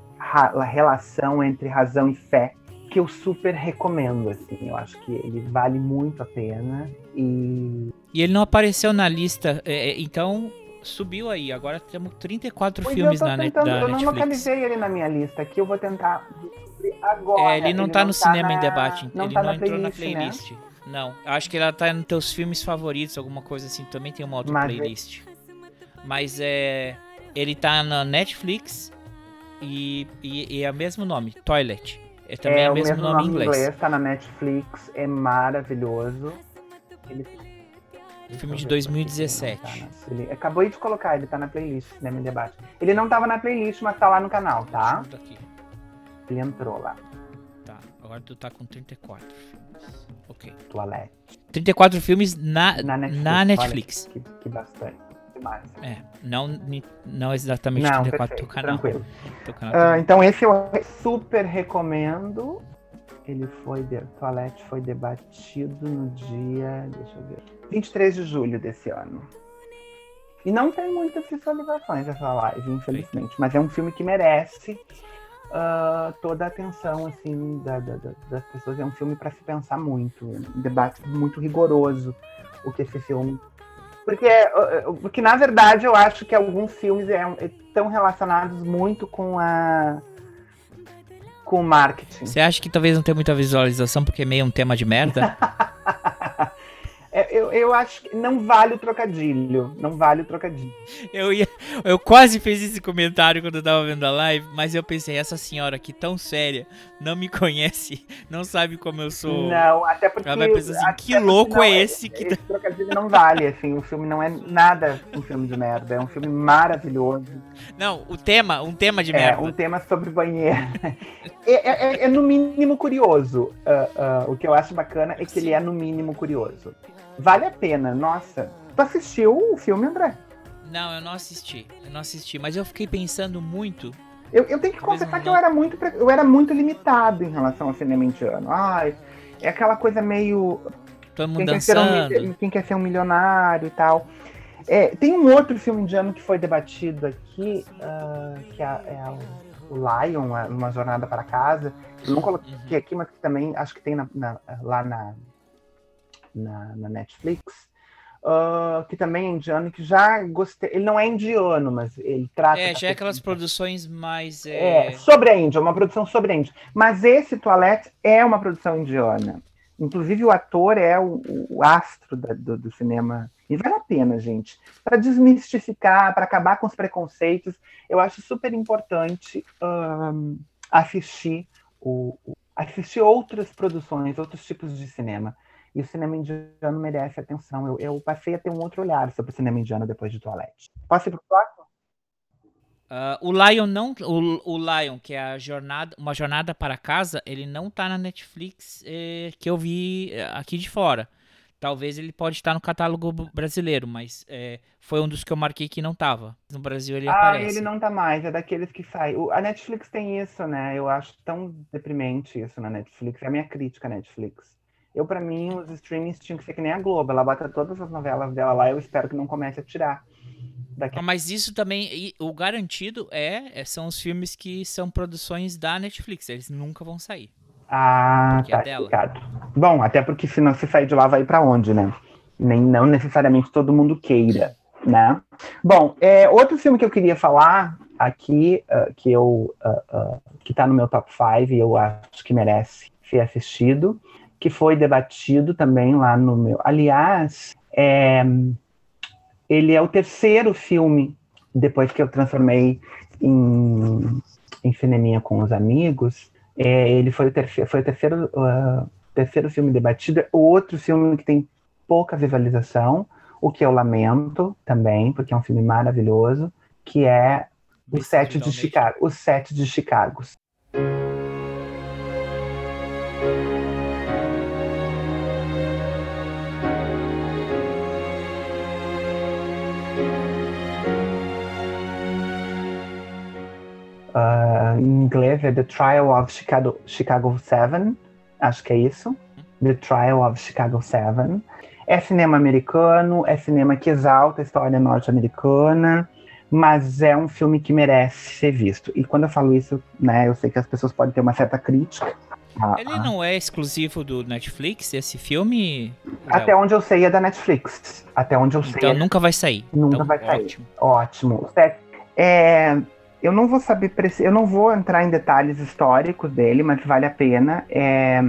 relação entre razão e fé, que eu super recomendo, assim. Eu acho que ele vale muito a pena. E, e ele não apareceu na lista, é, é então subiu aí. Agora temos 34 pois filmes na tentando, net, Eu não localizei ele na minha lista, aqui eu vou tentar agora. É, ele não ele tá não no tá cinema na... em debate, não ele tá não na entrou na playlist, playlist. Né? Não, acho que ela tá nos teus filmes favoritos, alguma coisa assim. Também tem uma outra Mas playlist. Mas é. Ele tá na Netflix e, e, e é o mesmo nome, Toilet. É também é o o mesmo, mesmo nome em inglês. Tá na Netflix, é maravilhoso. Ele Filme de Deixa eu ver se 2017. ele não tá na- ele- Acabei de colocar, ele tá na playlist, Cinema em Debate. Ele não tava na playlist, mas tá lá no canal, tá? Ele entrou lá, Tá, agora tu tá com 34 filmes. Ok. toalete. 34 filmes na, Na Netflix. na olha Netflix. Que, que bastante. Demais. É, não, não exatamente Não, 34 do perfeito, canal. tranquilo. Teu canal Ah, também. então esse eu super recomendo. Ele foi, de, Toalete foi debatido no dia, deixa eu ver, 23 de julho desse ano. E não tem muitas visualizações essa live, infelizmente. Mas é um filme que merece ah, toda a atenção assim, da- da- da- das pessoas. É um filme para se pensar muito. Um debate muito rigoroso o que esse filme. Porque, porque na verdade, eu acho que alguns filmes é- estão relacionados muito com a com o marketing. Você acha que talvez não tenha muita visualização porque é meio um tema de merda? É, Eu, eu acho que não vale o trocadilho. Não vale o trocadilho. eu ia, eu quase fiz esse comentário quando eu tava vendo a live, mas eu pensei, essa senhora aqui tão séria, não me conhece, não sabe como eu sou. Não, até porque. Ela vai pensar assim, que louco não, é esse que Esse trocadilho não vale, assim. O filme não é nada um filme de merda. É um filme maravilhoso. Não, o tema, um tema de É merda. um tema sobre banheiro. É, é- é- é no mínimo curioso. Ah, ah, o que eu acho bacana é que ele é no mínimo curioso. Vale a pena, nossa. Tu assistiu o filme, André? Não, eu não assisti, eu não assisti, mas eu fiquei pensando muito. Eu, eu tenho que confessar que eu era muito eu era muito limitado em relação ao cinema indiano. Ai, é aquela coisa meio Todo mundo quem quer, ser um, quem quer ser um milionário e tal. É, tem um outro filme indiano que foi debatido aqui, ah, que é, é o, Lion, é uma jornada para casa. Eu não coloquei Uhum. aqui, mas que também acho que tem na- na- lá na, na, na Netflix. ah, que também é indiano, que já gostei. Ele não é indiano, mas ele trata. É, já é aquelas produções mais. é, É... sobre a Índia, uma produção sobre a Índia. Mas esse Toilette é uma produção indiana. Inclusive, o ator é o, o astro da- do, do cinema. E vale a pena, gente. Para desmistificar, para acabar com os preconceitos, eu acho super importante ahn, assistir, o- assistir outras produções, outros tipos de cinema. E o cinema indiano merece atenção. Eu, eu passei a ter um outro olhar sobre o cinema indiano depois de Toilette. Posso ir pro próximo? Ah, o Lion não. O, o Lion, que é a jornada, uma jornada para casa, ele não tá na Netflix eh, que eu vi eh, aqui de fora. Talvez ele pode estar no catálogo brasileiro, mas eh, foi um dos que eu marquei que não tava. No Brasil ele Ah, aparece. ele não tá mais, é daqueles que saem. O- A Netflix tem isso, né? Eu acho tão deprimente isso na Netflix. É a minha crítica à Netflix. Eu, pra mim, os streamings tinham que ser que nem a Globo. Ela bota todas as novelas dela lá, eu espero que não comece a tirar. Daqui Ah, Mas isso também, o garantido é, é- são os filmes que são produções da Netflix. Eles nunca vão sair. Ah, Porque é tá dela. explicado. Bom, até porque se não se sair de lá, vai pra onde, né? Nem não necessariamente todo mundo queira, né? Bom, é, outro filme que eu queria falar aqui, ah, que eu ah, ah, que tá no meu top 5 e eu acho que merece ser assistido, que foi debatido também lá no meu. Aliás, é, ele é o terceiro filme depois que eu transformei em, em cineminha com os amigos. É, ele foi o terceiro, foi o terceiro, ah, terceiro filme debatido. O outro filme que tem pouca visualização, o que eu lamento também, porque é um filme maravilhoso, que é o. Sete de. Chicago. O Sete de Chicago. Ah, em inglês é The Trial of Chicago, Chicago 7, acho que é isso. The Trial of Chicago 7. É cinema americano, é cinema que exalta a história norte-americana, mas é um filme que merece ser visto. E quando eu falo isso, né, eu sei que as pessoas podem ter uma certa crítica. a- Ele a- não é exclusivo do Netflix, esse filme? Até onde eu sei é da Netflix. Até onde eu sei Então é nunca vai sair. Nunca Então, vai sair. Ótimo. Ótimo. É, eu não vou saber, eu não vou entrar em detalhes históricos dele, mas vale a pena. É,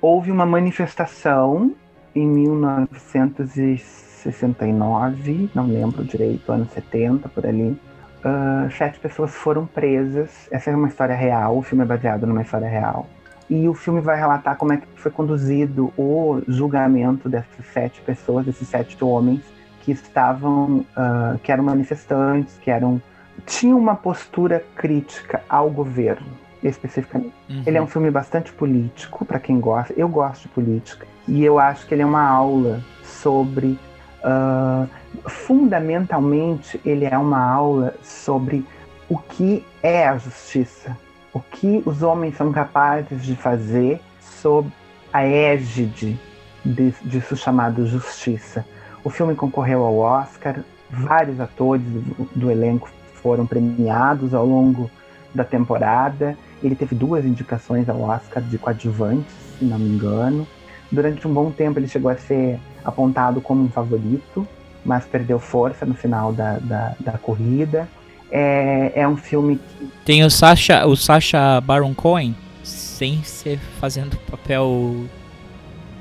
houve uma manifestação em 1969, não lembro direito, anos 70 por ali. Ah, sete pessoas foram presas. Essa é uma história real. O filme é baseado numa história real. e o filme vai relatar como é que foi conduzido o julgamento dessas sete pessoas, desses sete homens que estavam, uh, que eram manifestantes, que eram tinham uma postura crítica ao governo, especificamente. Uhum. Ele é um filme bastante político para quem gosta. Eu gosto de política e eu acho que ele é uma aula sobre, uh, fundamentalmente, ele é uma aula sobre o que é a justiça o que os homens são capazes de fazer sob a égide disso chamado justiça. O filme concorreu ao Oscar, vários atores do, do elenco foram premiados ao longo da temporada. Ele teve duas indicações ao Oscar de coadjuvantes, se não me engano. Durante um bom tempo ele chegou a ser apontado como um favorito, mas perdeu força no final da, da, da corrida. É, é um filme que. Tem o Sacha, o Sacha Baron Cohen, sem ser fazendo papel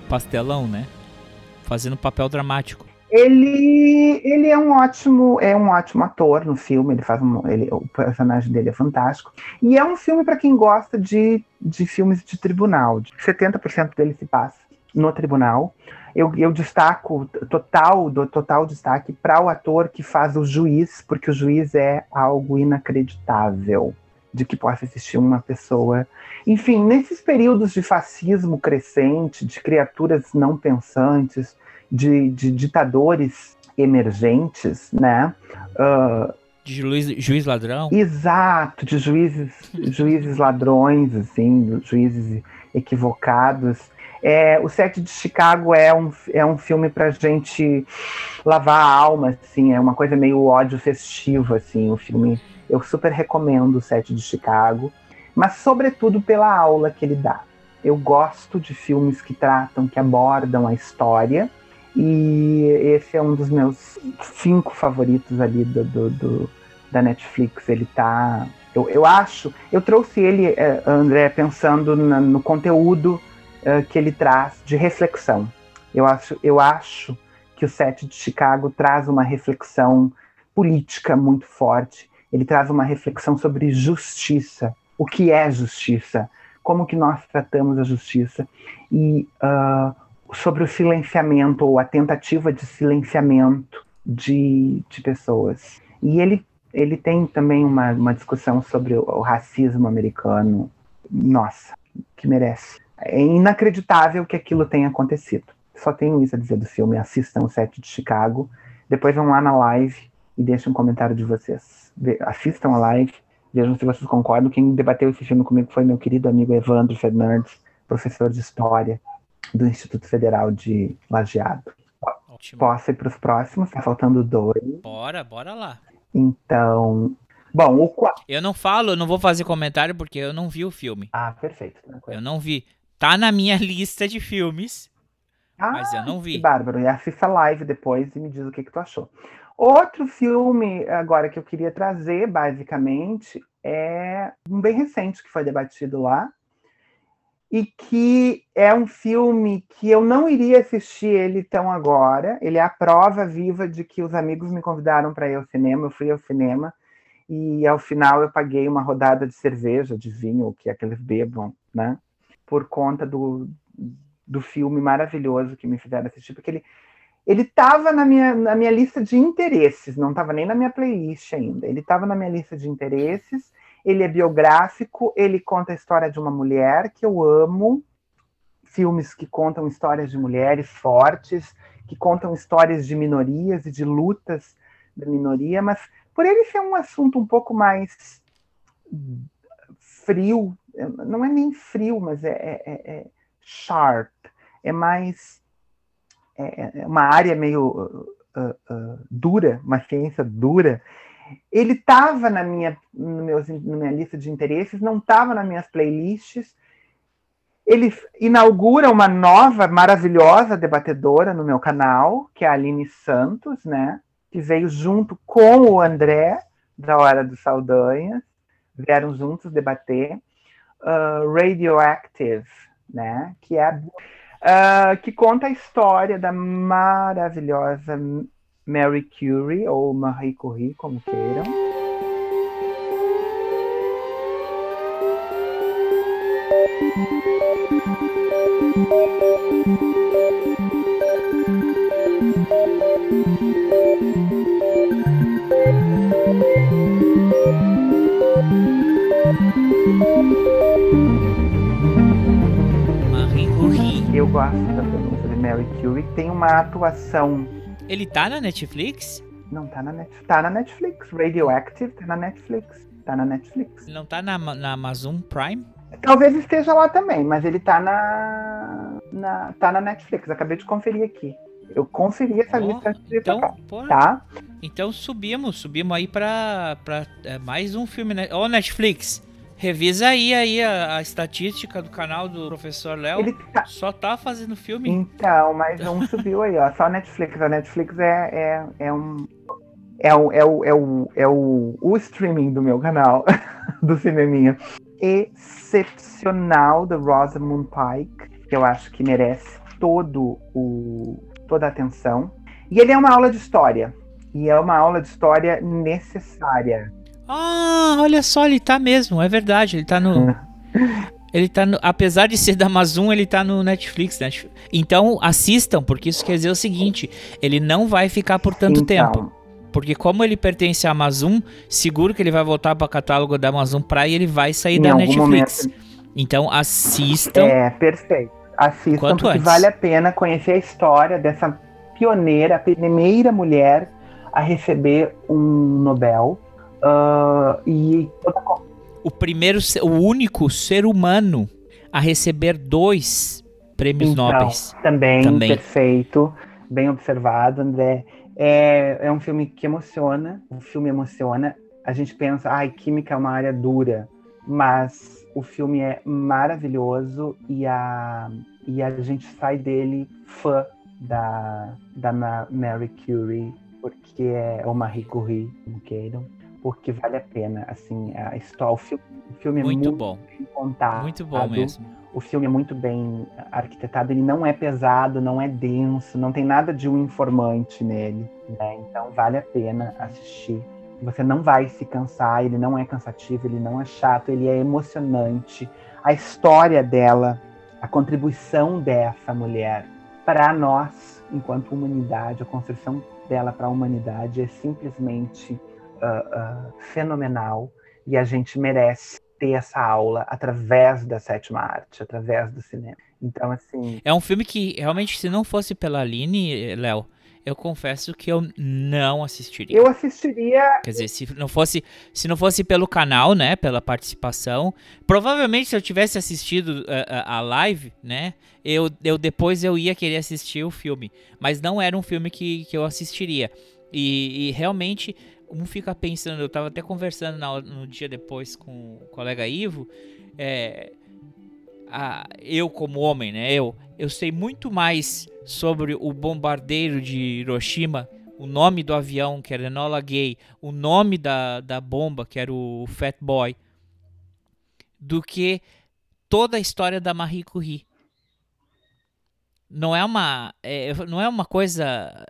pastelão, né? Fazendo papel dramático. Ele, ele é um ótimo é um ótimo ator no filme ele faz um, ele, o personagem dele é fantástico e é um filme para quem gosta de, de filmes de tribunal 70% dele se passa no tribunal eu, eu destaco total, do total destaque para o ator que faz o juiz, porque o juiz é algo inacreditável de que possa existir uma pessoa. Enfim, nesses períodos de fascismo crescente, de criaturas não pensantes, de, de ditadores emergentes, né? Uh, de juiz, juiz ladrão? Exato, de juízes, juízes ladrões, assim, juízes equivocados. É, o Sete de Chicago é um, é um filme pra gente lavar a alma, assim, é uma coisa meio ódio festivo, assim, o filme. Eu super recomendo o Sete de Chicago, mas sobretudo pela aula que ele dá. Eu gosto de filmes que tratam, que abordam a história, e esse é um dos meus cinco favoritos ali do, do, do da Netflix. Ele tá. Eu, eu acho. Eu trouxe ele, eh, André, pensando na, no conteúdo uh, que ele traz de reflexão. Eu acho, eu acho que o Sete de Chicago traz uma reflexão política muito forte. Ele traz uma reflexão sobre justiça. O que é justiça? Como que nós tratamos a justiça? E uh, sobre o silenciamento ou a tentativa de silenciamento de, de pessoas. E ele, ele tem também uma, uma discussão sobre o, o racismo americano. Nossa, que merece é inacreditável que aquilo tenha acontecido. Só tenho isso a dizer do filme. Assistam o set de Chicago. Depois vão lá na live e deixem um comentário de vocês. Assistam a live, vejam se vocês concordam. Quem debateu esse filme comigo foi meu querido amigo Evandro Fernandes, professor de História do Instituto Federal de Lajeado. Ótimo. Posso ir para os próximos? Tá faltando dois. Bora, bora lá. Então, Bom, o Eu não falo, eu não vou fazer comentário porque eu não vi o filme. Ah, perfeito. Tranquilo. Eu não vi. Tá na minha lista de filmes, ah, mas eu não vi. Que bárbaro. E assista a live depois e me diz o que, que tu achou. Outro filme agora que eu queria trazer, basicamente, é um bem recente que foi debatido lá, e que é um filme que eu não iria assistir ele tão agora. Ele é a prova viva de que os amigos me convidaram para ir ao cinema, eu fui ao cinema e ao final eu paguei uma rodada de cerveja, de vinho, o que é que eles bebam, né? Por conta do, do filme maravilhoso que me fizeram assistir, porque ele ele estava na minha, na minha lista de interesses, não estava nem na minha playlist ainda. Ele estava na minha lista de interesses. Ele é biográfico, ele conta a história de uma mulher que eu amo, filmes que contam histórias de mulheres fortes, que contam histórias de minorias e de lutas da minoria, mas por ele ser um assunto um pouco mais frio, não é nem frio, mas é, é, é, é sharp, é mais é, é uma área meio uh, uh, dura, uma ciência dura. Ele estava na minha, no meus, na minha lista de interesses, não estava nas minhas playlists. Ele inaugura uma nova, maravilhosa debatedora no meu canal, que é a Aline Santos, né? que veio junto com o André, da Hora do Saldanha, vieram juntos debater, uh, Radioactive, né, que é uh, que conta a história da maravilhosa Mary Curie ou Marie Curie, como queiram. Marie Curie. Eu gosto da pronúncia de Mary Curie, tem uma atuação ele tá na Netflix? Não tá na Netflix. Tá na Netflix. Radioactive tá na Netflix. Tá na Netflix. Não tá na, na Amazon Prime? Talvez esteja lá também, mas ele tá na. na tá na Netflix. Acabei de conferir aqui. Eu conferi essa Ó, lista antes de Então, tá? então subimos, subimos aí pra, pra é, mais um filme, né? Ô, Netflix, revisa aí, aí a, a estatística do canal do Professor Léo. Ele tá. Só tá fazendo filme. Então, mas um subiu aí, ó. Só a Netflix. A Netflix é, é, é um. É o, é, o, é, o, é o, o streaming do meu canal, do Cineminha. Excepcional da Rosamund Pike, que eu acho que merece todo o, toda a atenção. E ele é uma aula de história. E é uma aula de história necessária. Ah, olha só, ele tá mesmo, é verdade, ele tá no. Ele tá no, apesar de ser da Amazon, ele tá no Netflix, né? Então assistam, porque isso quer dizer o seguinte: ele não vai ficar por tanto Então, tempo. Porque como ele pertence à Amazon, seguro que ele vai voltar para o catálogo da Amazon Prime e ele vai sair Em da Netflix. Então assistam. É, perfeito. Assistam, Quanto porque antes. vale a pena conhecer a história dessa pioneira, a primeira mulher a receber um Nobel. Ah, e O primeiro, o único ser humano a receber dois prêmios Então, nobres. Também, Também. perfeito. Bem observado, André. É, é um filme que emociona. O filme emociona. A gente pensa, ai, química é uma área dura. Mas o filme é maravilhoso e a, e a gente sai dele fã da, da Ma- Mary Curie, porque é uma Marie Curie, como queiram. Porque vale a pena, assim, a história, o filme, o filme é Muito muito bom, bem contado. muito bom mesmo. O filme é muito bem arquitetado, ele não é pesado, não é denso, não tem nada de um informante nele, né? Então vale a pena assistir. Você não vai se cansar, ele não é cansativo, ele não é chato, ele é emocionante. A história dela, a contribuição dessa mulher para nós, enquanto humanidade, a construção dela para a humanidade é simplesmente ah, ah, fenomenal e a gente merece ter essa aula através da sétima arte, através do cinema. Então, assim, É um filme que realmente, se não fosse pela Aline, Léo, eu confesso que eu não assistiria. eu assistiria. Quer dizer, se não fosse, se não fosse pelo canal, né, pela participação, provavelmente se eu tivesse assistido eh, a, a live, né, eu, eu depois eu ia querer assistir o filme, mas não era um filme que, que eu assistiria. E, e realmente um fica pensando, eu tava até conversando na- no dia depois com o colega Ivo, é, a- eu como homem, né, eu, eu sei muito mais sobre o bombardeiro de Hiroshima o nome do avião, que era Enola Gay, o nome da, da bomba, que era o Fat Boy, do que toda a história da Marie Curie. Não é uma, é, não é uma coisa,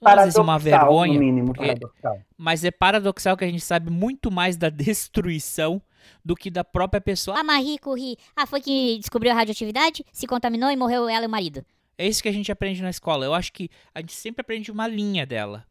Paradoxal, uma vergonha, no mínimo, porque- paradoxal. mas é paradoxal que a gente sabe muito mais da destruição do que da própria pessoa. A Marie Curie, ah, foi que descobriu a radioatividade, se contaminou e morreu ela e o marido. É isso que a gente aprende na escola. Eu acho que a gente sempre aprende uma linha dela.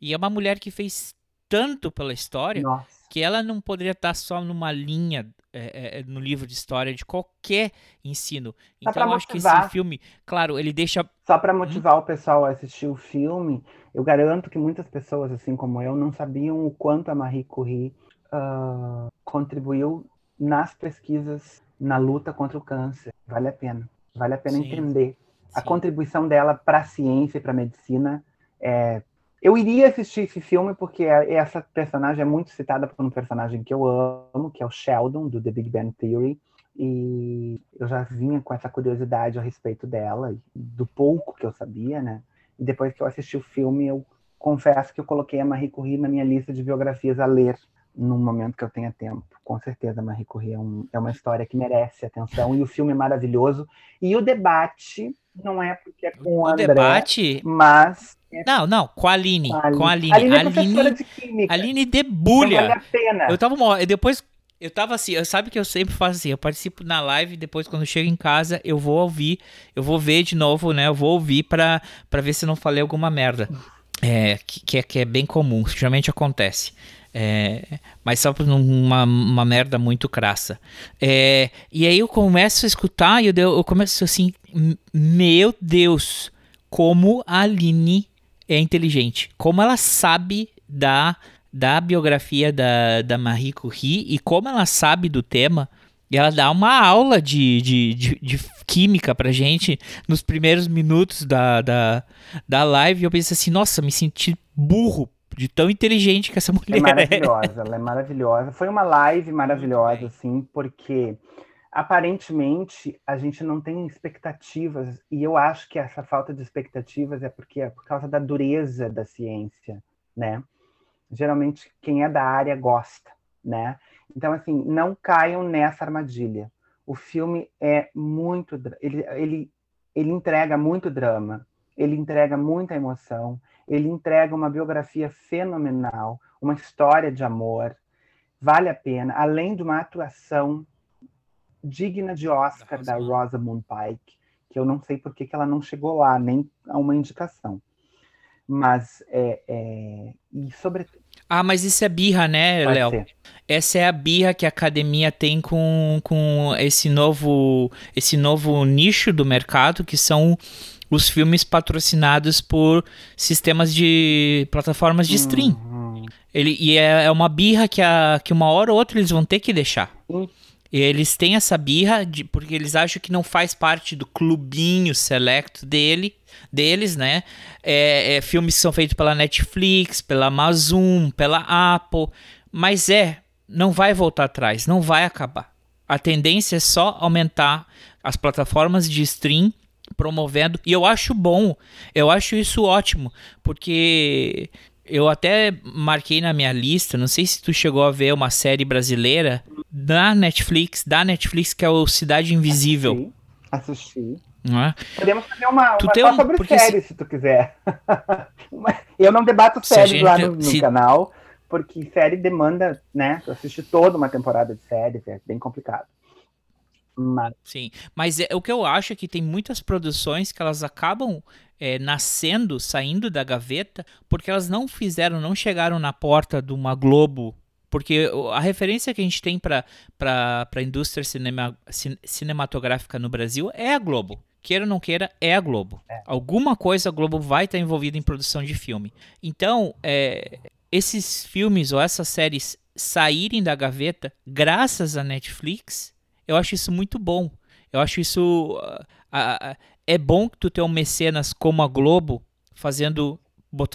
E é uma mulher que fez tanto pela história Nossa. que ela não poderia estar só numa linha é, é, no livro de história de qualquer ensino. Só Então eu acho que esse filme, claro, ele deixa. Só para motivar o pessoal a assistir o filme, eu garanto que muitas pessoas, assim como eu, não sabiam o quanto a Marie Curie ah, contribuiu nas pesquisas na luta contra o câncer. Vale a pena. Vale a pena Sim. entender. A Sim. contribuição dela para a ciência e para a medicina é. Eu iria assistir esse filme porque a- essa personagem é muito citada por um personagem que eu amo, que é o Sheldon, do The Big Bang Theory. E eu já vinha com essa curiosidade a respeito dela, do pouco que eu sabia, né? E depois que eu assisti o filme, eu confesso que eu coloquei a Marie Curie na minha lista de biografias a ler num momento que eu tenha tempo. Com certeza, Marie Curie é, um- é uma história que merece atenção e o filme é maravilhoso. E o debate não é porque é com o, O André, debate. mas Não, não, com a Aline. Com a Aline. Aline é Aline, de química. Aline então vale debulha. a pena. Eu tava depois eu tava assim, eu sabe que eu sempre faço assim, eu participo na live, depois quando eu chego em casa, eu vou ouvir, eu vou ver de novo, né? Eu vou ouvir pra, pra ver se eu não falei alguma merda. É, que, que é, que é bem comum, geralmente acontece. É, mas só por uma, uma merda muito crassa. É, e aí eu começo a escutar e eu, eu começo assim, meu Deus, como a Aline é inteligente. Como ela sabe da, da biografia da, da Marie Curie e como ela sabe do tema. Ela dá uma aula de, de, de, de química pra gente nos primeiros minutos da, da, da live. E eu pensei assim, nossa, me senti burro de tão inteligente que essa mulher é. maravilhosa, ela é maravilhosa. Foi uma live maravilhosa, assim, porque aparentemente a gente não tem expectativas, e eu acho que essa falta de expectativas é porque é por causa da dureza da ciência, né? Geralmente quem é da área gosta, né? Então, assim, não caiam nessa armadilha. O filme é muito. Ele, ele, ele entrega muito drama, ele entrega muita emoção, ele entrega uma biografia fenomenal, uma história de amor. Vale a pena, além de uma atuação digna de Oscar da Rosamund Pike, que eu não sei por que, que ela não chegou lá, nem a uma indicação. Mas, é, é... e sobretudo, ah, mas isso é birra, né, Léo? Essa é a birra que a academia tem com, com esse novo esse novo nicho do mercado, que são os filmes patrocinados por sistemas de plataformas de stream. Uhum. Ele, e é, é, uma birra que, a, que uma hora ou outra eles vão ter que deixar. Uhum. Eles têm essa birra de, porque eles acham que não faz parte do clubinho selecto dele deles, né? É, é, filmes que são feitos pela Netflix, pela Amazon, pela Apple, mas é, não vai voltar atrás, não vai acabar. A tendência é só aumentar as plataformas de stream promovendo, e eu acho bom, eu acho isso ótimo, porque eu até marquei na minha lista, não sei se tu chegou a ver uma série brasileira da Netflix, da Netflix que é o Cidade Invisível. Assisti. assisti. Não é? Podemos fazer uma, tu uma só sobre porque séries, se... se tu quiser. eu não debato séries lá no, no se... canal, porque série demanda, né? Tu assistir toda uma temporada de séries, é bem complicado. Mas... Sim, mas é, o que eu acho é que tem muitas produções que elas acabam é, nascendo, saindo da gaveta, porque elas não fizeram, não chegaram na porta de uma Globo porque a referência que a gente tem para a indústria cinema, cinematográfica no Brasil é a Globo queira ou não queira, é a Globo. É. Alguma coisa a Globo vai estar envolvida em produção de filme. Então, é, esses filmes ou essas séries saírem da gaveta graças à Netflix, eu acho isso muito bom. Eu acho isso. Uh, uh, é bom que tu tenha um mecenas como a Globo fazendo,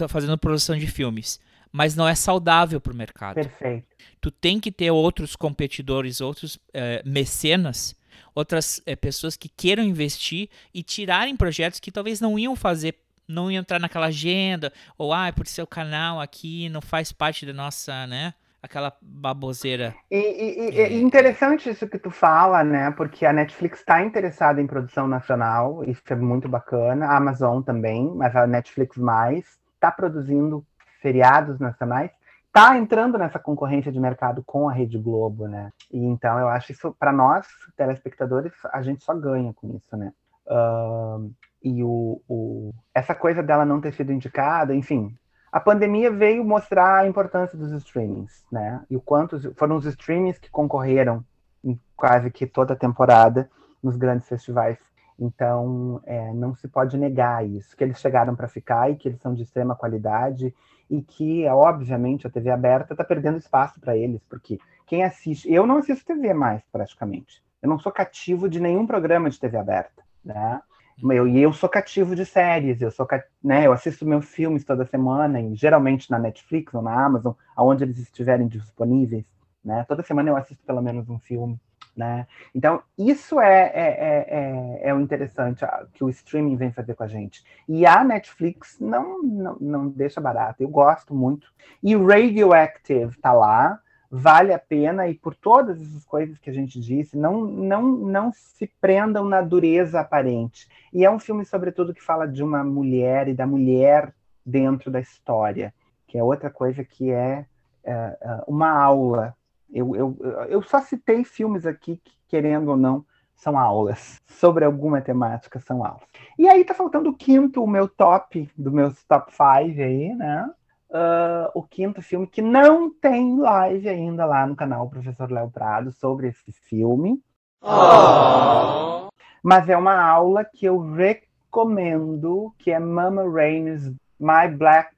fazendo produção de filmes. Mas não é saudável para o mercado. Perfeito. Tu tem que ter outros competidores, outros uh, mecenas outras é, pessoas que queiram investir e tirarem projetos que talvez não iam fazer, não iam entrar naquela agenda, ou ah, por seu canal aqui não faz parte da nossa, né? Aquela baboseira. E, e, é. e interessante isso que tu fala, né? Porque a Netflix está interessada em produção nacional, isso é muito bacana. A Amazon também, mas a Netflix mais está produzindo seriados nacionais está entrando nessa concorrência de mercado com a Rede Globo, né? E então eu acho isso, para nós, telespectadores, a gente só ganha com isso, né? Uh, e o, o, essa coisa dela não ter sido indicada, enfim, a pandemia veio mostrar a importância dos streamings, né? E o quanto foram os streamings que concorreram em quase que toda a temporada nos grandes festivais. Então, é, não se pode negar isso, que eles chegaram para ficar e que eles são de extrema qualidade e que, obviamente, a TV aberta está perdendo espaço para eles, porque quem assiste. Eu não assisto TV mais, praticamente. Eu não sou cativo de nenhum programa de TV aberta, né? Eu, e eu sou cativo de séries, eu sou né, eu assisto meus filmes toda semana, e geralmente na Netflix ou na Amazon, aonde eles estiverem disponíveis, né? Toda semana eu assisto pelo menos um filme. Né? Então, isso é, é, é, é, é o interessante que o streaming vem fazer com a gente. E a Netflix não, não, não deixa barato, eu gosto muito. E o Radioactive tá lá, vale a pena, e por todas essas coisas que a gente disse, não, não, não se prendam na dureza aparente. E é um filme, sobretudo, que fala de uma mulher e da mulher dentro da história, que é outra coisa que é, é, é uma aula eu, eu, eu só citei filmes aqui que, querendo ou não, são aulas. Sobre alguma temática, são aulas. E aí tá faltando o quinto, o meu top, do meus top five aí, né? Uh, o quinto filme, que não tem live ainda lá no canal Professor Léo Prado sobre esse filme. Oh. Mas é uma aula que eu recomendo, que é Mama Rain's My Black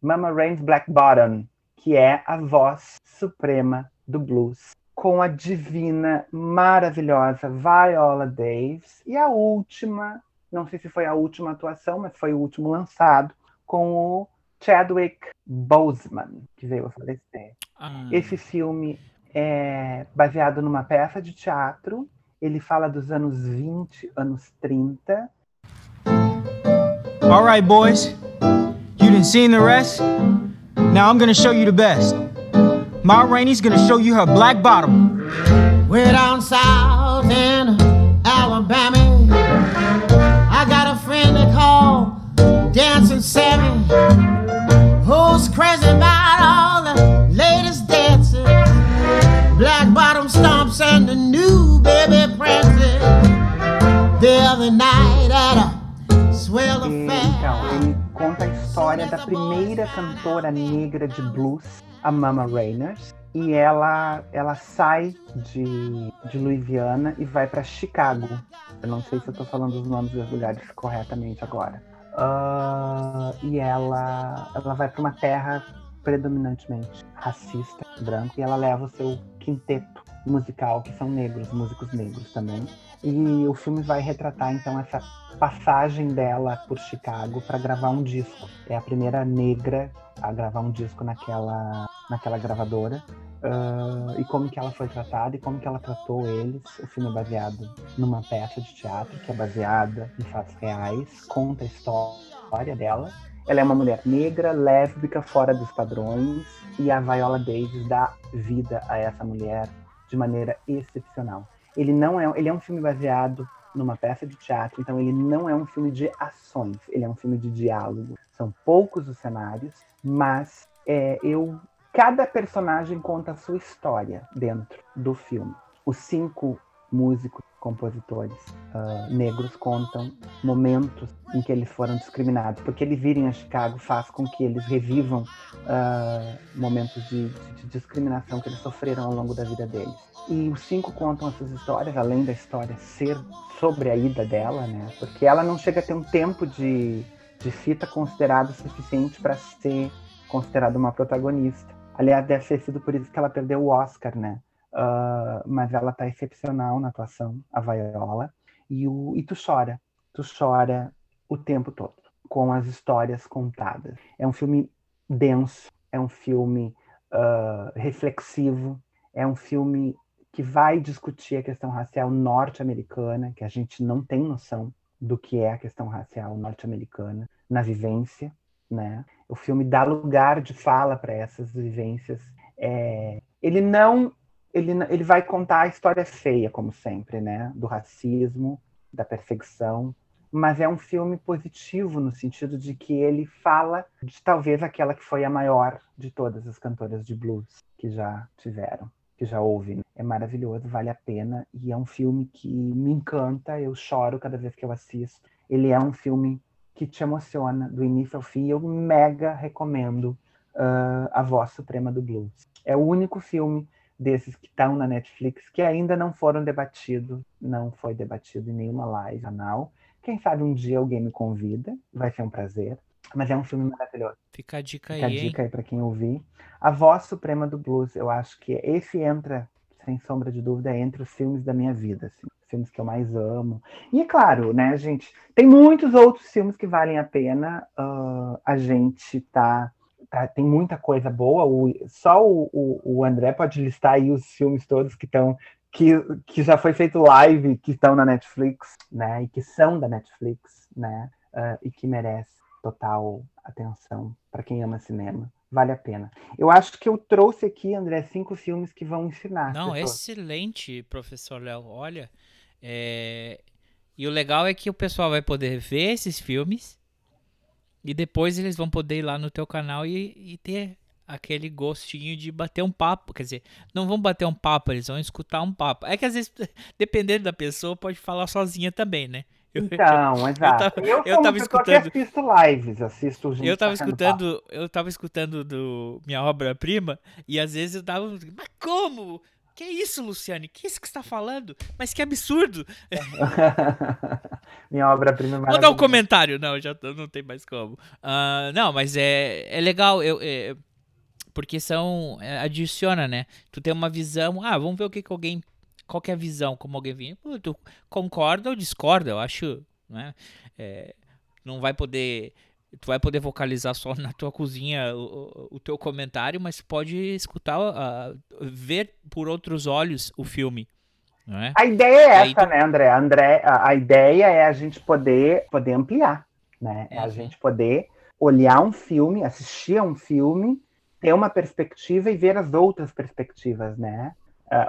Mama Rain's Black Bottom, que é a voz suprema do blues, com a divina, maravilhosa Viola Davis e a última, não sei se foi a última atuação, mas foi o último lançado com o Chadwick Boseman, que veio a falecer. Ah. Esse filme é baseado numa peça de teatro. Ele fala dos anos 20, anos 30. All right, boys. You didn't see the rest? Now I'm gonna show you the best. Ma Rainey's gonna show you her black bottom. We're down south in Alabama. I got a friend they call Dancing Sammy, conta a história da primeira cantora negra de blues, a Mama Rainers. E ela, ela sai de, de Louisiana e vai para Chicago. Eu não sei se eu estou falando os nomes dos lugares corretamente agora. Uh, e ela, ela vai para uma terra predominantemente racista, branco, e ela leva o seu quinteto musical, que são negros, músicos negros também. E o filme vai retratar então essa passagem dela por Chicago para gravar um disco. É a primeira negra a gravar um disco naquela, naquela gravadora. Uh, e como que ela foi tratada e como que ela tratou eles. O filme é baseado numa peça de teatro que é baseada em fatos reais, conta a história dela. Ela é uma mulher negra, lésbica, fora dos padrões, e a Viola Davis dá vida a essa mulher de maneira excepcional. Ele não é, ele é um filme baseado numa peça de teatro, então ele não é um filme de ações, ele é um filme de diálogo. São poucos os cenários, mas é, eu cada personagem conta a sua história dentro do filme. Os cinco músicos, compositores uh, negros contam momentos em que eles foram discriminados, porque eles virem a Chicago faz com que eles revivam uh, momentos de, de, discriminação que eles sofreram ao longo da vida deles. E os cinco contam essas histórias, além da história ser sobre a ida dela, né? Porque ela não chega a ter um tempo de, de fita considerado suficiente para ser considerada uma protagonista. Aliás, deve ter sido por isso que ela perdeu o Oscar, né? Uh, mas ela tá excepcional na atuação, a Viola. E, o, e tu chora, tu chora o tempo todo, com as histórias contadas. É um filme denso, é um filme uh, reflexivo, é um filme que vai discutir a questão racial norte-americana, que a gente não tem noção do que é a questão racial norte-americana na vivência, né? O filme dá lugar de fala para essas vivências. É... ele não, ele, ele vai contar a história feia, como sempre, né? Do racismo, da perseguição, mas é um filme positivo no sentido de que ele fala de talvez aquela que foi a maior de todas as cantoras de blues que já tiveram que já houve. Né? É maravilhoso, vale a pena. E é um filme que me encanta, eu choro cada vez que eu assisto. Ele é um filme que te emociona do início ao fim. Eu mega recomendo uh, A Voz Suprema do Blues. É o único filme desses que estão na Netflix que ainda não foram debatidos, não foi debatido em nenhuma live, canal. Quem sabe um dia alguém me convida, vai ser um prazer. Mas é um filme maravilhoso. Fica a dica Fica aí. Fica a dica aí para quem ouvir. A Voz Suprema do Blues, eu acho que esse entra, sem sombra de dúvida, entre os filmes da minha vida, assim, os filmes que eu mais amo. E é claro, né, gente, tem muitos outros filmes que valem a pena. Uh, a gente tá, tá, tem muita coisa boa. O, só o, o, o André pode listar aí os filmes todos que estão que, que já foi feito live, que estão na Netflix, né? E que são da Netflix, né? Uh, e que merecem total atenção para quem ama cinema. Vale a pena. Eu acho que eu trouxe aqui, André, cinco filmes que vão ensinar. Não, excelente, professor Léo. Olha, é... e o legal é que o pessoal vai poder ver esses filmes e depois eles vão poder ir lá no teu canal e, e ter aquele gostinho de bater um papo. Quer dizer, não vão bater um papo, eles vão escutar um papo. É que às vezes, dependendo da pessoa, pode falar sozinha também, né? Eu, Então, exato. Eu, eu tava escutando- que assisto lives, assisto gente eu tava tocando papo. escutando, eu tava escutando do minha obra-prima e às vezes eu tava, mas como? Que isso, Luciane? Que isso que você tá falando? Mas que absurdo! Minha obra-prima é Vou dar um comentário. Não, já não tem mais como. Ah, não, mas é, é legal, eu, é, porque são. é, adiciona, né? Tu tem uma visão. Ah, vamos ver o que, que alguém. Qual que é a visão, como alguém vinha. Pô, tu concorda ou discorda? Eu acho. Né? É, não vai poder. Tu vai poder vocalizar só na tua cozinha o, o- teu comentário, mas pode escutar, ah, ver por outros olhos o filme. É? A ideia é Aí essa, tu- né, André? André, a, a ideia é a gente poder, poder ampliar, né? É a gente poder olhar um filme, assistir a um filme, ter uma perspectiva e ver as outras perspectivas, né?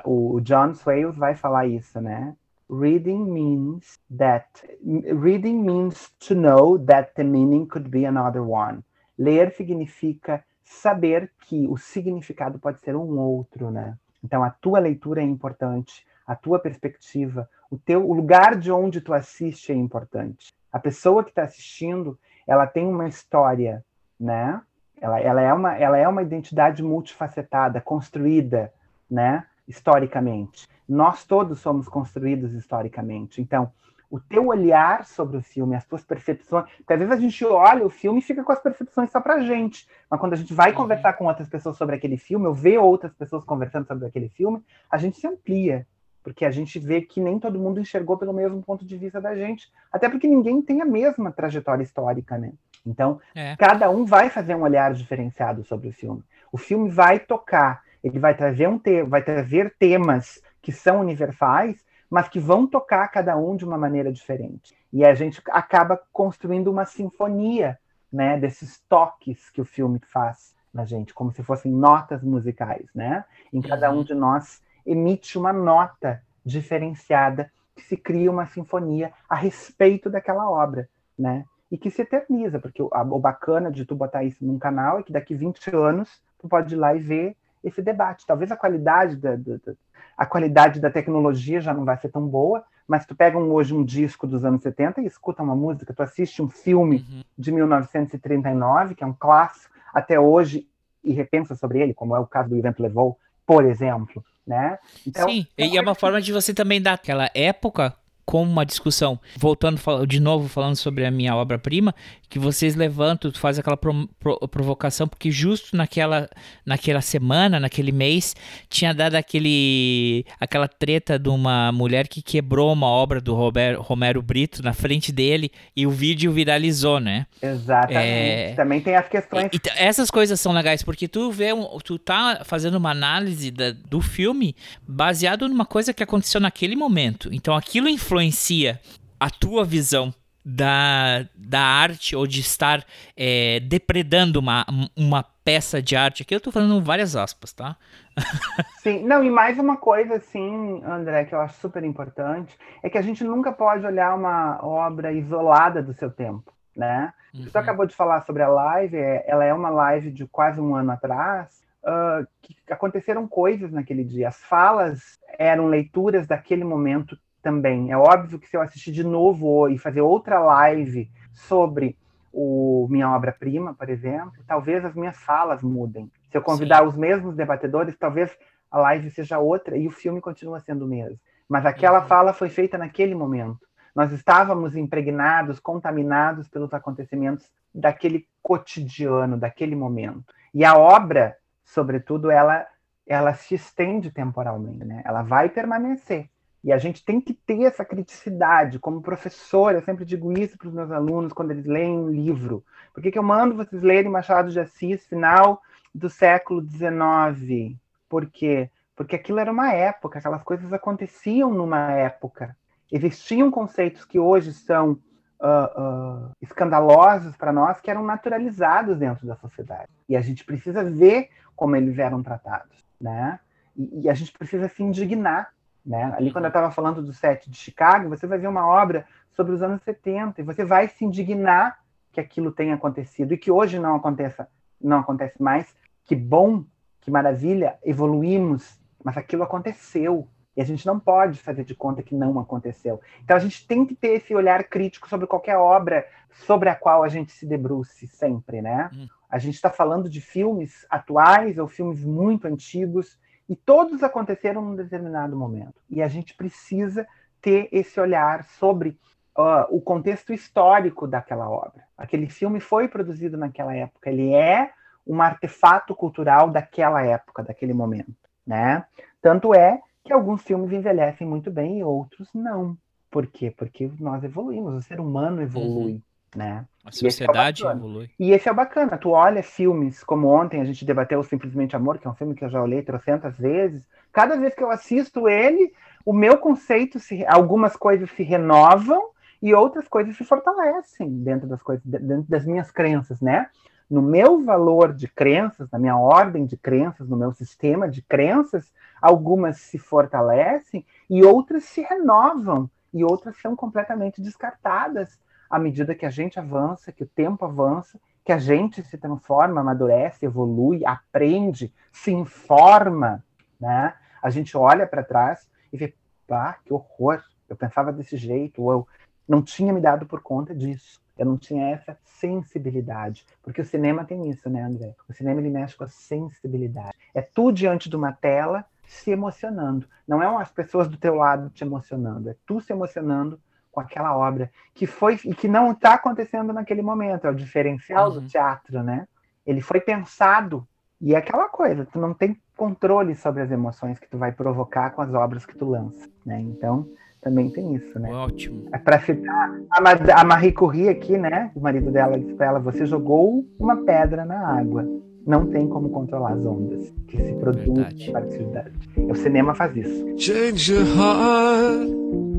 O, o John Swales vai falar isso, né? Reading means that reading means to know that the meaning could be another one. Ler significa saber que o significado pode ser um outro, né? Então a tua leitura é importante, a tua perspectiva, o teu o lugar de onde tu assiste é importante. A pessoa que está assistindo, ela tem uma história, né? Ela, ela, é uma, ela é uma identidade multifacetada, construída, né? Historicamente. Nós todos somos construídos historicamente. Então, o teu olhar sobre o filme, as tuas percepções. Porque às vezes a gente olha o filme e fica com as percepções só pra gente. Mas quando a gente vai Uhum. conversar com outras pessoas sobre aquele filme, ou vê outras pessoas conversando sobre aquele filme, a gente se amplia. Porque a gente vê que nem todo mundo enxergou pelo mesmo ponto de vista da gente. Até porque ninguém tem a mesma trajetória histórica, né? Então, É. cada um vai fazer um olhar diferenciado sobre o filme. O filme vai tocar, ele vai trazer, um te vai trazer temas que são universais, mas que vão tocar cada um de uma maneira diferente. E a gente acaba construindo uma sinfonia, né, desses toques que o filme faz na gente, como se fossem notas musicais, né? Em cada um Uhum. de nós emite uma nota diferenciada que se cria uma sinfonia a respeito daquela obra, né? E que se eterniza, porque o, a- o bacana de tu botar isso num canal é que daqui 20 anos tu pode ir lá e ver esse debate. Talvez a qualidade da, da- da- a qualidade da tecnologia já não vai ser tão boa, mas tu pega um- hoje um disco dos anos 70 e escuta uma música, tu assiste um filme Uhum. de 1939, que é um clássico até hoje, e repensa sobre ele, como é o caso do Evento Levou, por exemplo, né? Então, Sim, e é uma forma de você também dar aquela época como uma discussão. Voltando de novo, falando sobre a minha obra-prima, que vocês levantam, faz aquela pro- pro- provocação, porque justo naquela, naquela semana, naquele mês, tinha dado aquele aquela treta de uma mulher que quebrou uma obra do Rober- Romero Brito na frente dele e o vídeo viralizou, né? exatamente. É. Também tem as questões E- e essas coisas são legais, porque tu vê, um, tu tá fazendo uma análise da- do filme baseado numa coisa que aconteceu naquele momento. Então aquilo influencia a tua visão da, da arte ou de estar é, depredando uma, uma peça de arte. Aqui eu tô falando várias aspas, tá? Sim, não, e mais uma coisa, assim, André, que eu acho super importante, é que a gente nunca pode olhar uma obra isolada do seu tempo, né? Uhum. Você acabou de falar sobre a live, é- ela é uma live de quase um ano atrás, ah, que aconteceram coisas naquele dia. As falas eram leituras daquele momento também. É óbvio que se eu assistir de novo e fazer outra live sobre o minha obra-prima, por exemplo, talvez as minhas falas mudem. Se eu convidar os mesmos debatedores, talvez a live seja outra e o filme continua sendo o mesmo. Mas aquela Uhum. fala foi feita naquele momento. Nós estávamos impregnados, contaminados pelos acontecimentos daquele cotidiano, daquele momento. E a obra, sobretudo, ela ela se estende temporalmente, né? Ela vai permanecer. E a gente tem que ter essa criticidade. Como professor, eu sempre digo isso para os meus alunos quando eles leem um livro. Por que, que eu mando vocês lerem Machado de Assis, final do século XIX? Por quê? Porque aquilo era uma época, aquelas coisas aconteciam numa época. Existiam conceitos que hoje são ah, ah, escandalosos para nós, que eram naturalizados dentro da sociedade. E a gente precisa ver como eles eram tratados, né? E, e a gente precisa se indignar né? Ali, quando eu estava falando do set de Chicago, você vai ver uma obra sobre os anos 70 e você vai se indignar que aquilo tenha acontecido e que hoje não aconteça, não acontece mais. Que bom, que maravilha, evoluímos, mas aquilo aconteceu, E a gente não pode fazer de conta que não aconteceu. Então a gente tem que ter esse olhar crítico sobre qualquer obra sobre a qual a gente se debruce sempre, né? Hum. A gente está falando de filmes atuais ou filmes muito antigos e todos aconteceram num determinado momento. E a gente precisa ter esse olhar sobre uh, o contexto histórico daquela obra. Aquele filme foi produzido naquela época, ele é um artefato cultural daquela época, daquele momento, né? Tanto é que alguns filmes envelhecem muito bem e outros não. Por quê? Porque nós evoluímos, o ser humano evolui, né? A é sociedade bacana. evolui. E esse é bacana. Tu olha filmes como ontem a gente debateu o Simplesmente Amor, que é um filme que eu já olhei trocentas vezes. Cada vez que eu assisto ele, o meu conceito, se, algumas coisas se renovam e outras coisas se fortalecem dentro das coisas, dentro das minhas crenças, né? No meu valor de crenças, na minha ordem de crenças, no meu sistema de crenças, algumas se fortalecem e outras se renovam e outras são completamente descartadas à medida que a gente avança, que o tempo avança, que a gente se transforma, amadurece, evolui, aprende, se informa, né? A gente olha para trás e vê, pá, que horror, eu pensava desse jeito, ou eu não tinha me dado por conta disso. Eu não tinha essa sensibilidade. Porque o cinema tem isso, né, André? O cinema ele mexe com a sensibilidade. É tu diante de uma tela se emocionando. Não é as pessoas do teu lado te emocionando, é tu se emocionando com aquela obra que foi e que não está acontecendo naquele momento. É o diferencial Uhum. do teatro, né? Ele foi pensado e é aquela coisa. Tu não tem controle sobre as emoções que tu vai provocar com as obras que tu lança, né? Então também tem isso, né? Ótimo. É para citar a, Ma- a Marie Curie aqui, né? O marido dela disse pra ela: você jogou uma pedra na água. Não tem como controlar as ondas que se produzem a partir dela. O cinema faz isso. Change your heart.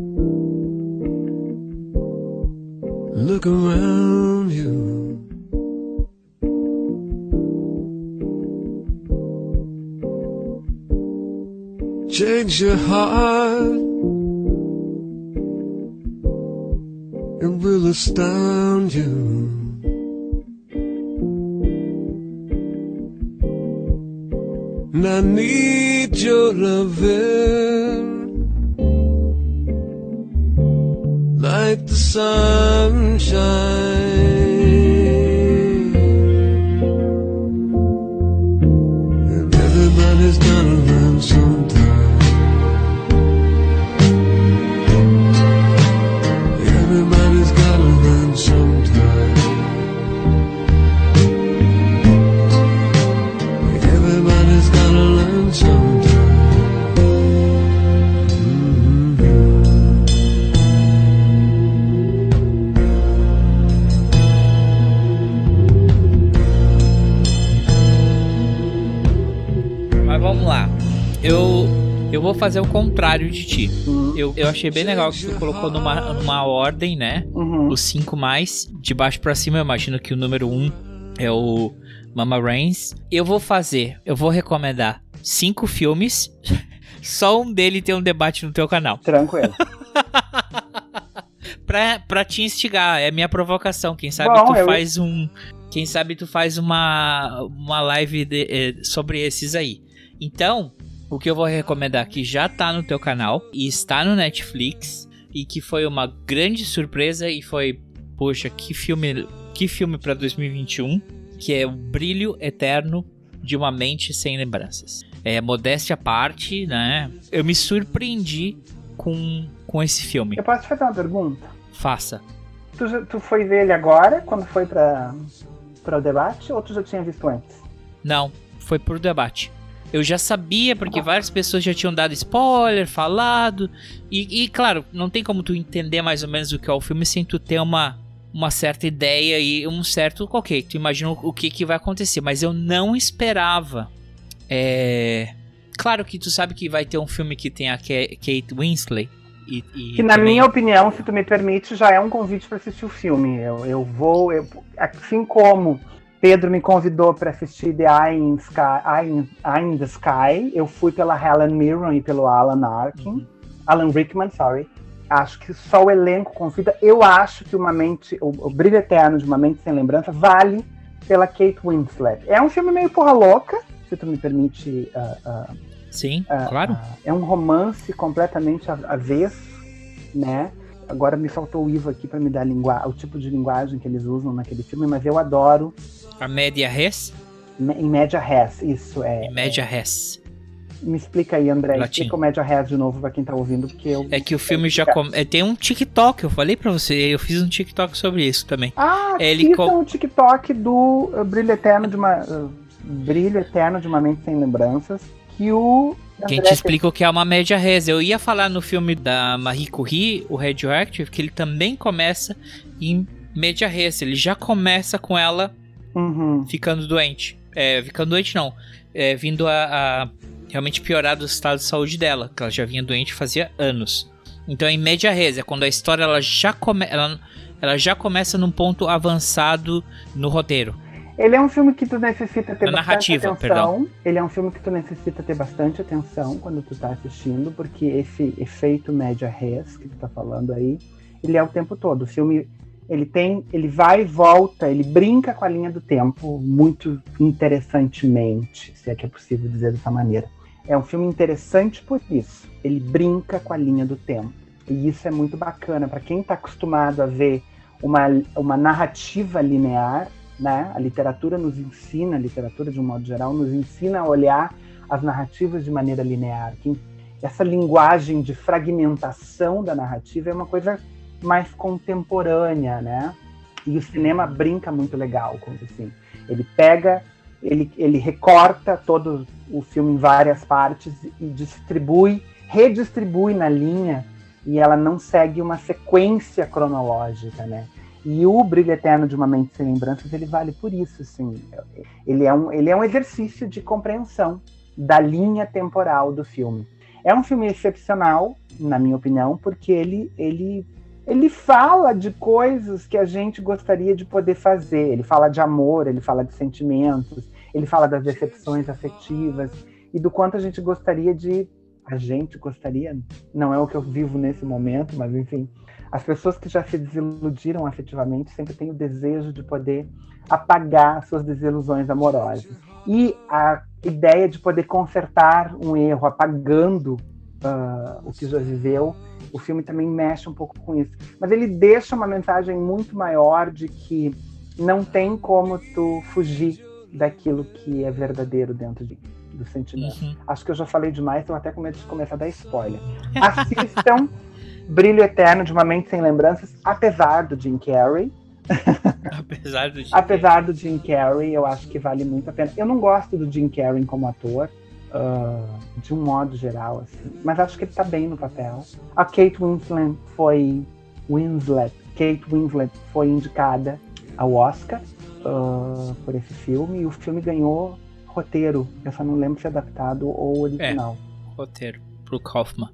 Look around you. Change your heart. It will astound you. And I need your loving like the sunshine. Vou fazer o contrário de ti. Eu, eu achei bem legal que tu colocou numa, numa ordem, né? Uhum. Os cinco mais. De baixo pra cima, eu imagino que o número um é o Mama Reigns. Eu vou fazer, eu vou recomendar cinco filmes. Só um dele tem um debate no teu canal. Tranquilo. Pra, pra te instigar, é minha provocação. Quem sabe Bom, tu eu- faz um. Quem sabe tu faz uma, uma live de- eh, sobre esses aí. Então, o que eu vou recomendar que já tá no teu canal e está no Netflix e que foi uma grande surpresa e foi, poxa, que filme, que filme para 2021, que é O Brilho Eterno de uma Mente Sem Lembranças. É modéstia à parte, né? Eu me surpreendi com, com esse filme. Eu posso te fazer uma pergunta? Faça. Tu, tu foi ver ele agora, quando foi para o debate, ou tu já tinha visto antes? Não, foi por debate. Eu já sabia, porque várias pessoas já tinham dado spoiler, falado. E, e, claro, não tem como tu entender mais ou menos o que é o filme sem tu ter uma, uma certa ideia e um certo. Ok, tu imagina o que, que vai acontecer. Mas eu não esperava. É. Claro que tu sabe que vai ter um filme que tem a Ka- Kate Winslet. E, e Que na também- minha opinião, se tu me permite, já é um convite para assistir o filme. Eu, eu vou, eu- assim como Pedro me convidou para assistir The Eye in, Sky, Eye, in, Eye in the Sky, eu fui pela Helen Mirren e pelo Alan Arkin, Uhum. Alan Rickman, sorry. Acho que só o elenco convida. Eu acho que uma mente, o, o Brilho Eterno de uma Mente Sem Lembrança vale pela Kate Winslet. É um filme meio porra louca, se tu me permite ah, ah, Sim, Ah, claro. é um romance completamente avesso, né? Agora me faltou o Ivo aqui para me dar o tipo de linguagem que eles usam naquele filme, mas eu adoro A média res em média res, isso é. e média res. Me explica aí, André, Latim. explica o média res de novo para quem tá ouvindo, porque eu É que o filme já come... é, tem um TikTok, eu falei pra você, eu fiz um TikTok sobre isso também. Ah, Ele Ele co- o TikTok do uh, Brilho Eterno de uma uh, Brilho Eterno de uma Mente sem lembranças, que o Quem te explica o que é uma média res. Eu ia falar no filme da Marie Curie, o Radioactive, que ele também começa em média res. Ele já começa com ela Uhum. ficando doente. É, ficando doente não. É, vindo a, a realmente piorar do estado de saúde dela, que ela já vinha doente fazia anos. Então em média res, é quando a história ela já, come, ela, ela já começa num ponto avançado no roteiro. Ele é um filme que tu necessita ter Na bastante atenção. Ele é um filme que tu necessita ter bastante atenção quando tu tá assistindo, porque esse efeito média res que tu tá falando aí, ele é o tempo todo. O filme ele tem, ele vai e volta, ele brinca com a linha do tempo muito interessantemente, se é que é possível dizer dessa maneira. É um filme interessante por isso. Ele brinca com a linha do tempo. E isso é muito bacana para quem está acostumado a ver uma, uma narrativa linear, né? A literatura nos ensina, a literatura de um modo geral nos ensina a olhar as narrativas de maneira linear. Quem- essa linguagem de fragmentação da narrativa é uma coisa mais contemporânea, né? E o cinema brinca muito legal com isso, assim. Ele pega, ele, ele recorta todo o filme em várias partes e distribui, redistribui na linha e ela não segue uma sequência cronológica, né? E o Brilho Eterno de uma Mente Sem Lembranças, ele vale por isso, assim. Ele é um, ele é um exercício de compreensão da linha temporal do filme. É um filme excepcional, na minha opinião, porque ele, ele, ele fala de coisas que a gente gostaria de poder fazer. Ele fala de amor, ele fala de sentimentos, ele fala das decepções afetivas e do quanto a gente gostaria de. A gente gostaria, não é o que eu vivo nesse momento, mas enfim, as pessoas que já se desiludiram afetivamente sempre têm o desejo de poder apagar suas desilusões amorosas. E a ideia de poder consertar um erro apagando ah, o que já viveu, o filme também mexe um pouco com isso. Mas ele deixa uma mensagem muito maior de que não tem como tu fugir daquilo que é verdadeiro dentro de, do sentimento. Uhum. Acho que eu já falei demais, estou até com medo de começar a dar spoiler. Assistam Brilho Eterno de uma Mente Sem Lembranças, apesar do Jim Carrey. Apesar do Apesar do Jim Carrey, eu acho que vale muito a pena. Eu não gosto do Jim Carrey como ator, ah, de um modo geral, assim, mas acho que ele tá bem no papel. A Kate Winslet foi Winslet, Kate Winslet foi indicada ao Oscar ah, por esse filme e o filme ganhou roteiro. Eu só não lembro se é adaptado ou original. roteiro pro Kaufman.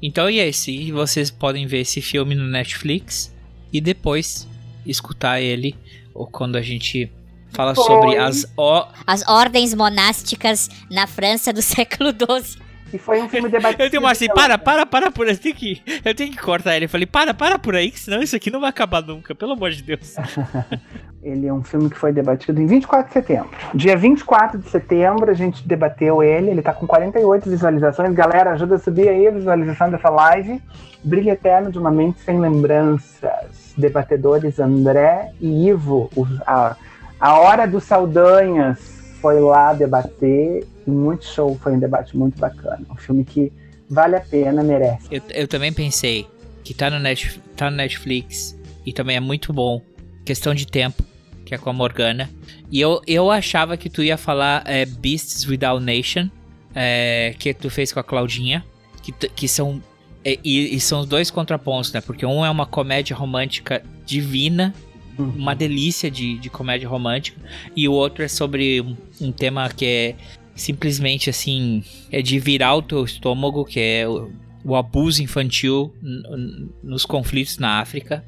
Então e esse, e vocês podem ver esse filme no Netflix e depois escutar ele ou quando a gente fala Foi. sobre as o... As ordens monásticas na França do século XII. E foi um filme debatido. Eu tenho uma assim, para, para, para por aí, eu tenho que, eu tenho que cortar ele. Eu falei, para, para por aí, que senão isso aqui não vai acabar nunca, pelo amor de Deus. Ele é um filme que foi debatido em 24 de setembro. Dia 24 de setembro a gente debateu ele, ele tá com 48 visualizações. Galera, ajuda a subir aí a visualização dessa live. Brilho Eterno de uma Mente Sem Lembranças. Debatedores André e Ivo. Os- a, a Hora dos Saldanhas foi lá debater. Muito show, foi um debate muito bacana. Um filme que vale a pena, merece. Eu, eu também pensei que tá no, Net, tá no Netflix e também é muito bom. Questão de tempo, que é com a Morgana. E eu, eu achava que tu ia falar é, Beasts Without Nation, é, que tu fez com a Claudinha, que, que são. é, e, e são os dois contrapontos, né? Porque um é uma comédia romântica divina, uma delícia de, de comédia romântica, e o outro é sobre um, tema que é simplesmente assim, é de virar o teu estômago, que é o, o abuso infantil nos conflitos na África.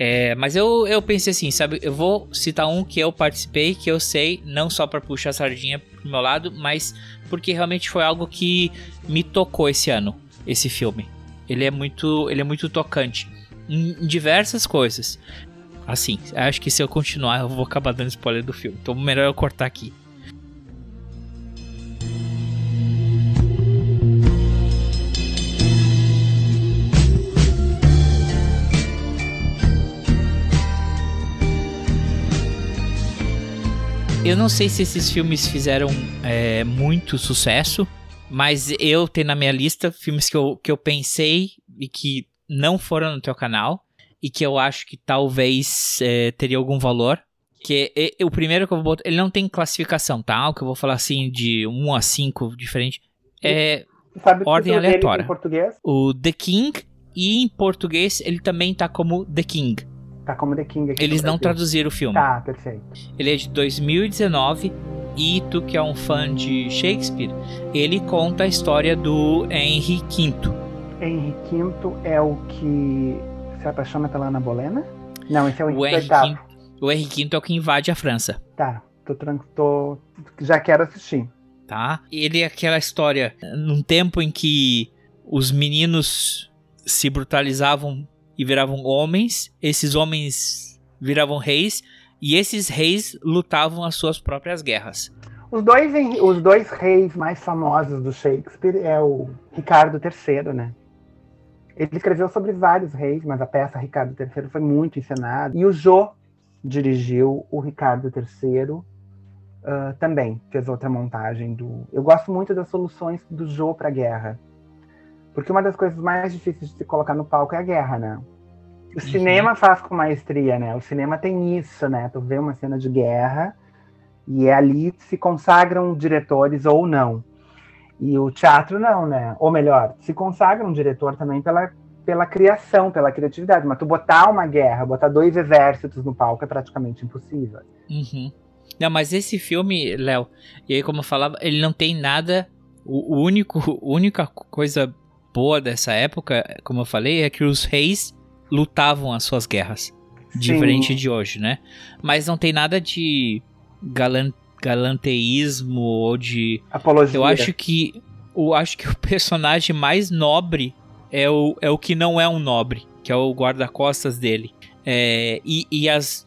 É, mas eu, eu pensei assim, sabe, eu vou citar um que eu participei, que eu sei, não só para puxar a sardinha pro meu lado, mas porque realmente foi algo que me tocou esse ano, esse filme. Ele é muito, ele é muito tocante em diversas coisas. Assim, acho que se eu continuar, eu vou acabar dando spoiler do filme. Então, melhor eu cortar aqui. Eu não sei se esses filmes fizeram é, muito sucesso, mas eu tenho na minha lista filmes que eu, que eu pensei e que não foram no teu canal e que eu acho que talvez é, teria algum valor. Que é- é- o primeiro que eu vou botar, ele não tem classificação, tá? O que eu vou falar assim de 1 a 5 diferente. É Ordem aleatória. em português? o The King e em português ele também tá como The King. Tá como The King aqui Eles não traduziram o filme. Tá, perfeito. Ele é de 2019 e tu que é um fã de Shakespeare, ele conta a história do Henry V. Henry V é o que se apaixona pela Ana Bolena? Não, esse é o O. V, o Henry V é o que invade a França, Tá, tô, tran- tô, já quero assistir. tá? Ele é aquela história num tempo em que os meninos se brutalizavam e viravam homens, esses homens viravam reis e esses reis lutavam as suas próprias guerras. Os dois, os dois reis mais famosos do Shakespeare é o Ricardo III, né? Ele escreveu sobre vários reis, mas a peça Ricardo III foi muito encenada. E o Jô dirigiu o Ricardo III ah, também, fez outra montagem do. Eu gosto muito das soluções do Jô para a guerra. Porque uma das coisas mais difíceis de se colocar no palco é a guerra, né? O cinema faz com maestria, né? O cinema tem isso, né? Tu vê uma cena de guerra e é ali que se consagram diretores ou não. E o teatro não, né? Ou melhor, se consagra um diretor também pela, pela criação, pela criatividade. Mas tu botar uma guerra, botar dois exércitos no palco é praticamente impossível. Uhum. Não, mas esse filme, Léo, e aí como eu falava, ele não tem nada. O, único, a única coisa boa dessa época, como eu falei, é que os reis lutavam as suas guerras. Diferente Sim. de hoje, né? Mas não tem nada de galan, galanteísmo ou de. Apologia. Eu acho que. Eu acho que o personagem mais nobre é o, é o que não é um nobre, que é o guarda-costas dele. É, e, e as.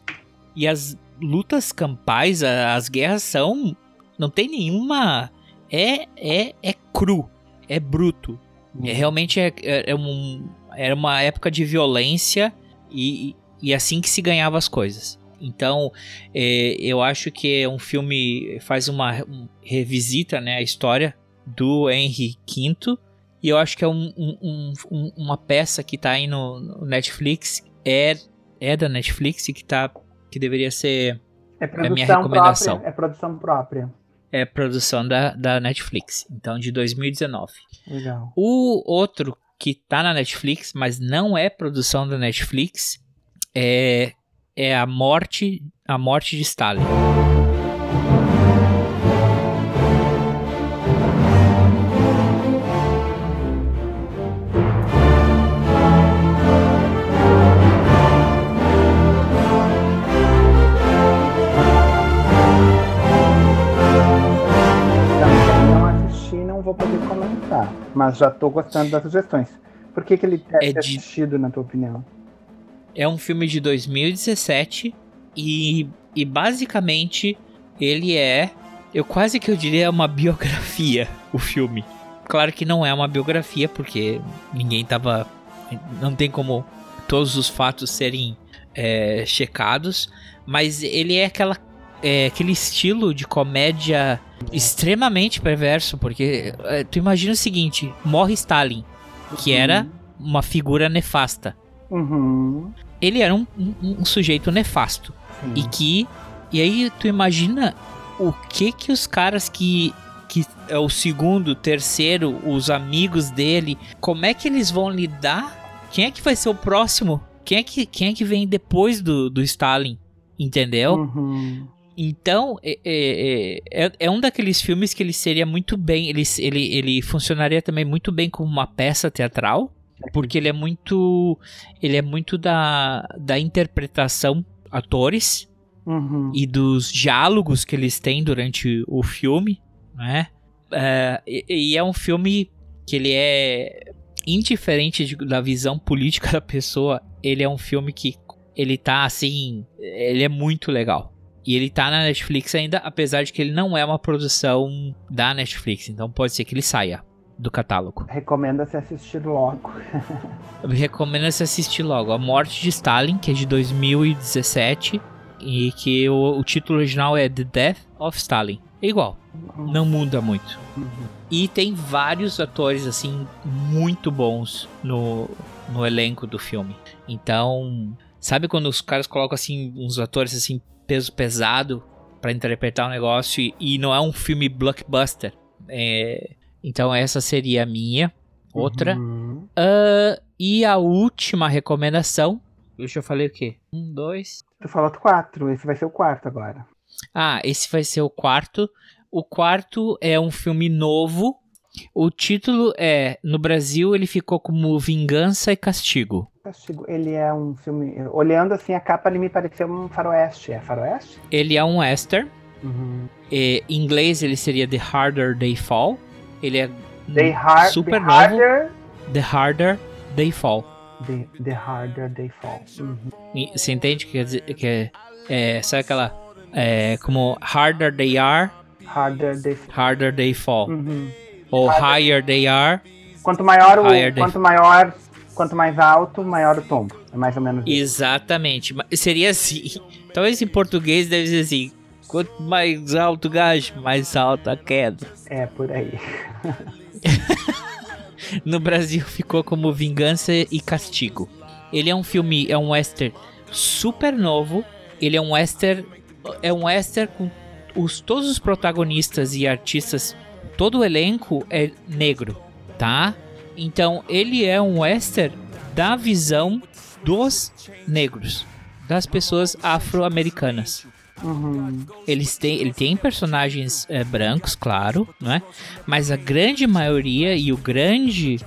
E as lutas campais, as guerras são. Não tem nenhuma. É, é, é cru. É bruto. É, realmente é, é, é um, era uma época de violência e, e assim que se ganhava as coisas. Então, é, eu acho que é um filme faz uma um- revisita né, a história do Henry V e eu acho que é um- um- um- um- uma peça que tá aí no, no Netflix é é da Netflix e que tá que deveria ser É a minha produção recomendação. própria. É produção própria. é produção da, da Netflix, então de 2019. Legal. O outro que tá na Netflix, mas não é produção da Netflix, é, é a morte, a morte de Stalin. Também não assisti, não vou poder comentar. Mas já tô gostando das sugestões. Por que, que ele deve É ter de- assistido, na tua opinião? É um filme de 2017 e, e basicamente ele é, eu quase que eu diria uma biografia, o filme. Claro que não é uma biografia porque ninguém tava, não tem como todos os fatos serem é, checados, mas ele é aquela é, aquele estilo de comédia extremamente perverso, porque é, tu imagina o seguinte, morre Stalin, que era uma figura nefasta Uhum. ele era um, um- um sujeito nefasto. Sim. E que. E aí tu imagina o que que os caras que. Que é o segundo, terceiro, os amigos dele, como é que eles vão lidar? Quem é que vai ser o próximo? Quem é que, quem é que vem depois do, do Stalin? Entendeu? Uhum. Então, é, é, é, é um daqueles filmes que ele seria muito bem. Ele, ele, ele funcionaria também muito bem como uma peça teatral. Porque ele é muito. Ele é muito da, da interpretação atores Uhum. e dos diálogos que eles têm durante o filme, né? É, e, e é um filme que ele é indiferente de- da visão política da pessoa. Ele é um filme que ele tá assim, ele é muito legal. E ele tá na Netflix ainda, apesar de que ele não é uma produção da Netflix, então pode ser que ele saia do catálogo. Recomenda-se assistir logo. Você assistir logo A Morte de Stalin, que é de 2017. e que o, o título original é The Death of Stalin. É igual, não muda muito. E tem vários atores assim muito bons no, no elenco do filme. Então, sabe quando os caras colocam assim uns atores assim peso pesado pra interpretar o negócio e, e não é um filme blockbuster? É, então essa seria a minha. Outra. Uhum. Ah, e a última recomendação. Deixa eu falei o quê? Um, dois. Tu falou quatro, esse vai ser o quarto agora. Ah, esse vai ser o quarto. O quarto é um filme novo. O título é. No Brasil, ele ficou como Vingança e Castigo. Castigo, ele é um filme. Olhando assim a capa, ele me pareceu um faroeste. É faroeste? Ele é um western. Uhum. E, em inglês, ele seria The Harder They Fall. Ele é hard, super the novo. harder, The Harder They Fall. the, the harder they fall. Uhum. Você entende que quer dizer que é, é sabe aquela é, como harder they are, Harder they harder they fall, Uhum. ou higher they are, Quanto maior o, quanto maior, quanto mais alto, maior o tombo. É mais ou menos isso. exatamente. Seria assim. Talvez em português deve ser assim. Quanto mais alto o gajo, mais alta a queda. É por aí. No Brasil ficou como Vingança e Castigo. Ele é um filme, é um western super novo. Ele é um western, é um western com os todos os protagonistas e artistas, todo o elenco é negro, tá? Então ele é um western da visão dos negros, das pessoas afro-americanas. Uhum. Eles têm, ele tem personagens é, brancos, claro, não é? Mas a grande maioria e o grande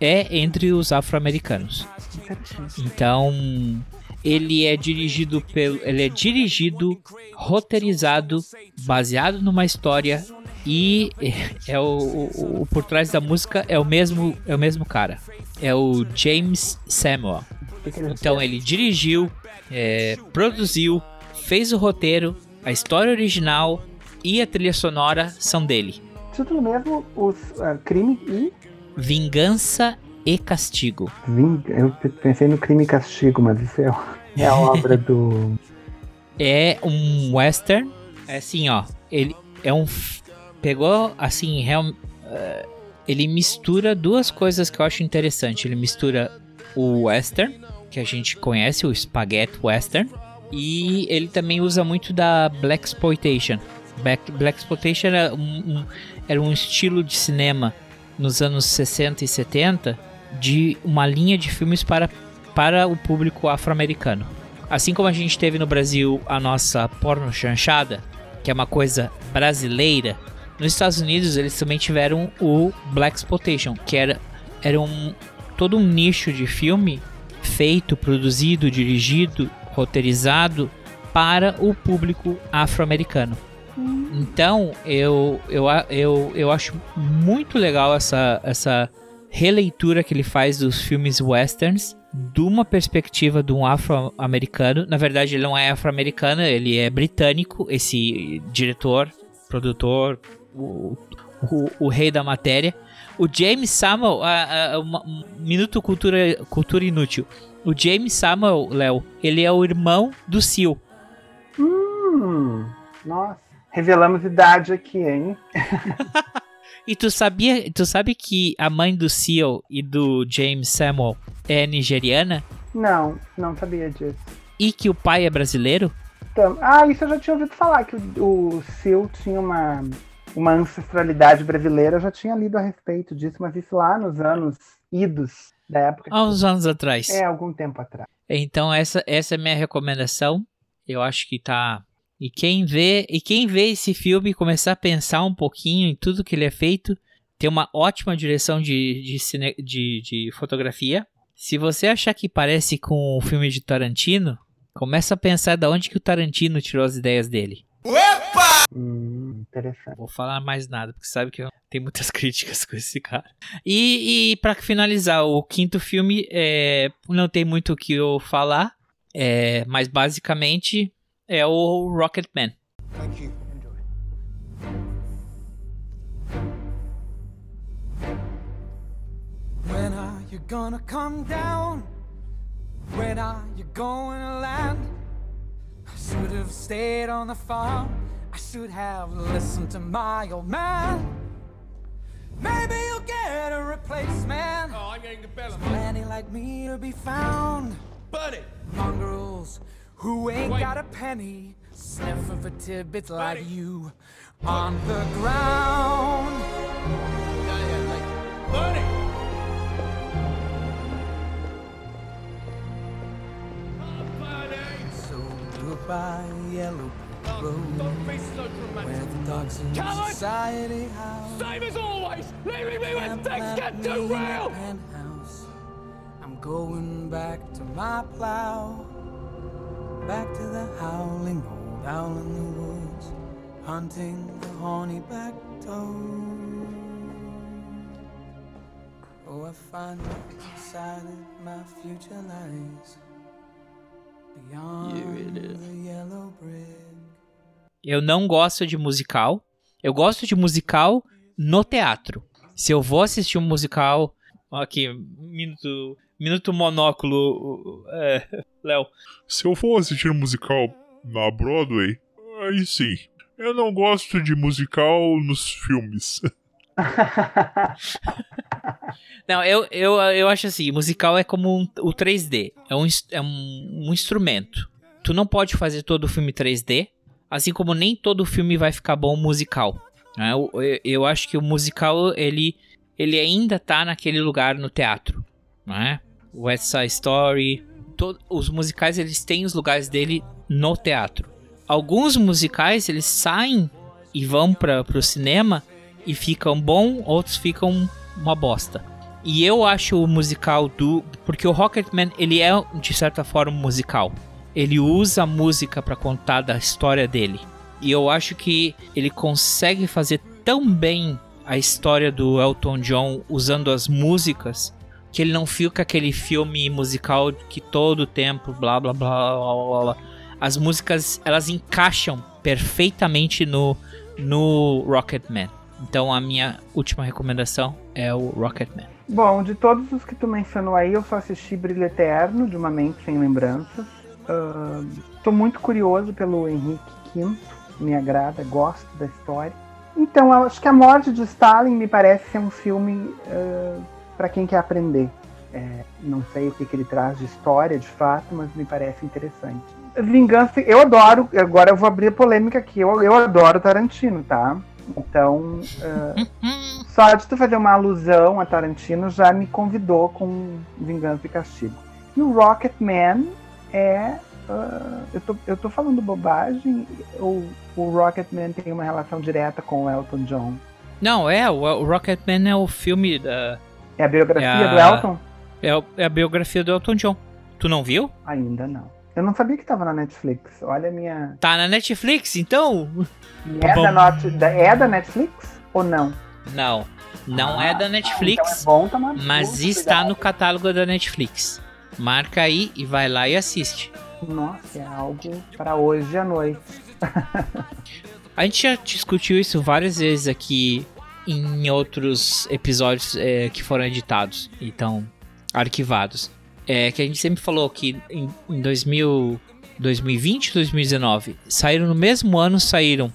é entre os afro-americanos. Então, ele é dirigido pelo, ele é dirigido, roteirizado, baseado numa história e é o, o- o- por trás da música é o mesmo é o mesmo cara. É o James Samuel. Então ele dirigiu, é, produziu, fez o roteiro, a história original e a trilha sonora são dele. Título mesmo, os ah, crime e Vingança e Castigo. vinga. Eu pe- pensei no crime e castigo, mas isso é, é a obra do. É um western, é assim ó, ele é um pegou assim real, eh, ele mistura duas coisas que eu acho interessante. Ele mistura o western que a gente conhece, o spaghetti western, e ele também usa muito da black exploitation. Black, exploitation era um, um- era um estilo de cinema nos anos 60 e 70 de uma linha de filmes para, para o público afro-americano. Assim como a gente teve no Brasil a nossa porno chanchada, que é uma coisa brasileira, nos Estados Unidos eles também tiveram o Black Exploitation, que era, era um, todo um nicho de filme feito, produzido, dirigido, roteirizado para o público afro-americano. Então, eu, eu, eu, eu acho muito legal essa, essa releitura que ele faz dos filmes westerns de uma perspectiva de um afro-americano. Na verdade, ele não é afro-americano, ele é britânico, esse diretor, produtor, o, o, o rei da matéria. O James Samuel, a- um minuto cultura, cultura inútil. O James Samuel, Léo, ele é o irmão do Seal. Hum, nossa. Revelamos idade aqui, hein? E tu sabia, tu sabe que a mãe do Seal e do James Samuel é nigeriana Não, não sabia disso. e que o pai é brasileiro? Então, ah, isso eu já tinha ouvido falar, que o, o Sil tinha uma, uma ancestralidade brasileira. Eu já tinha lido a respeito disso, mas isso lá nos anos idos da época. Há uns anos atrás. É, algum tempo atrás. Então essa essa é a minha recomendação. Eu acho que tá e quem vê e quem vê esse filme e começar a pensar um pouquinho em tudo que ele é feito, tem uma ótima direção de, de, cine- de, de fotografia. Se você achar que parece com o filme de Tarantino, começa a pensar da onde que o Tarantino tirou as ideias dele. Hum, interessante. Vou falar mais nada, porque sabe que eu tenho muitas críticas com esse cara. E, e para finalizar, o quinto filme é, não tem muito o que eu falar, é, mas basicamente é o Rocketman. When are you gonna come down? When are you going to land? I should have stayed on the farm. I should have listened to my old man. Maybe you'll get a replacement. Oh, I'm getting the bell, Plenty like me to be found. Buddy! Mongrels who ain't Wait. got a penny, sniffing for tidbits like you on the ground. Oh, buddy! So goodbye, yellow road, Don't be so where the dogs in on. society house. Same as always! Leaving me when things get too real! penthouse. I'm going back to my plow, back to the howling old owl in the woods, hunting the horny back toad. Oh, I finally decided my future lies beyond the yellow brick. Eu não gosto de musical. Eu gosto de musical no teatro. Se eu vou assistir um musical. Aqui, minuto, minuto monóculo. É, Léo. Se eu for assistir um musical na Broadway, aí sim. Eu não gosto de musical nos filmes. Não, eu, eu, eu acho assim: musical é como um- o 3D. É, um, é um, um instrumento. Tu não pode fazer todo o filme 3D. Assim como nem todo filme vai ficar bom musical. né? Eu, eu, acho que o musical ele, ele ainda tá naquele lugar no teatro. Né? West Side Story. to- os musicais eles têm os lugares dele no teatro. Alguns musicais eles saem e vão para pro cinema e ficam bom, outros ficam uma bosta. E eu acho o musical do. Porque o Rocketman, ele é, de certa forma, musical. Ele usa a música para contar da história dele. E eu acho que ele consegue fazer tão bem a história do Elton John usando as músicas que ele não fica aquele filme musical que todo tempo blá blá blá blá blá. As músicas elas encaixam perfeitamente no no Rocketman. Então a minha última recomendação é o Rocketman. Bom, de todos os que tu mencionou aí, eu só assisti Brilho Eterno, de Uma Mente Sem Lembranças. Ahn, tô muito curioso pelo Henrique V, me agrada, gosto da história. Então, acho que A Morte de Stalin me parece ser um filme para quem quer aprender. É, não sei o que, que ele traz de história, de fato, mas me parece interessante. Vingança, eu adoro, agora eu vou abrir a polêmica aqui, eu, eu adoro Tarantino, tá? Então, ah, só de tu fazer uma alusão a Tarantino já me convidou com Vingança e Castigo. E o Rocketman é. ah, eu, tô, eu tô falando bobagem ou o Rocketman tem uma relação direta com o Elton John? Não, é, o, o Rocketman é o filme da. É a biografia É a- do Elton? É, o- é a biografia do Elton John. Tu não viu? Ainda não. Eu não sabia que tava na Netflix. Olha a minha. Tá na Netflix, então. É Bom. da, not... é da Netflix ou não? Não. Não Ah, é da Então é Netflix, bom tomar mas está cuidado. no catálogo da Netflix. Marca aí e vai lá e assiste. Nossa, é algo para hoje à noite. A gente já discutiu isso várias vezes aqui em outros episódios é, que foram editados e estão arquivados. É que a gente sempre falou que em, em 2000, 2020 e 2019 saíram no mesmo ano saíram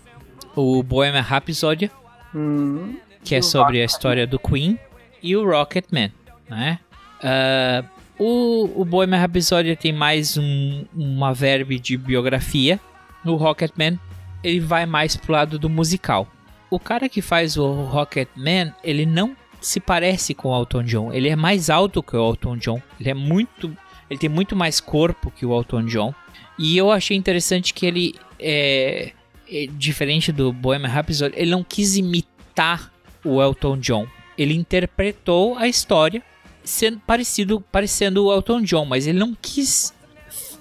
o Bohemian Rhapsody, Hum, que é sobre a Rocketman. história do Queen, e o Rocketman, né? Ah, o, o Bohemian Rhapsody tem mais um, uma verbe de biografia. No Rocketman, ele vai mais pro lado do musical. O cara que faz o Rocketman, ele não se parece com o Elton John. Ele é mais alto que o Elton John. Ele é muito... Ele tem muito mais corpo que o Elton John. E eu achei interessante que ele é, é diferente do Bohemian Rhapsody, ele não quis imitar o Elton John. Ele interpretou a história sendo parecido, parecendo o Elton John, mas ele não quis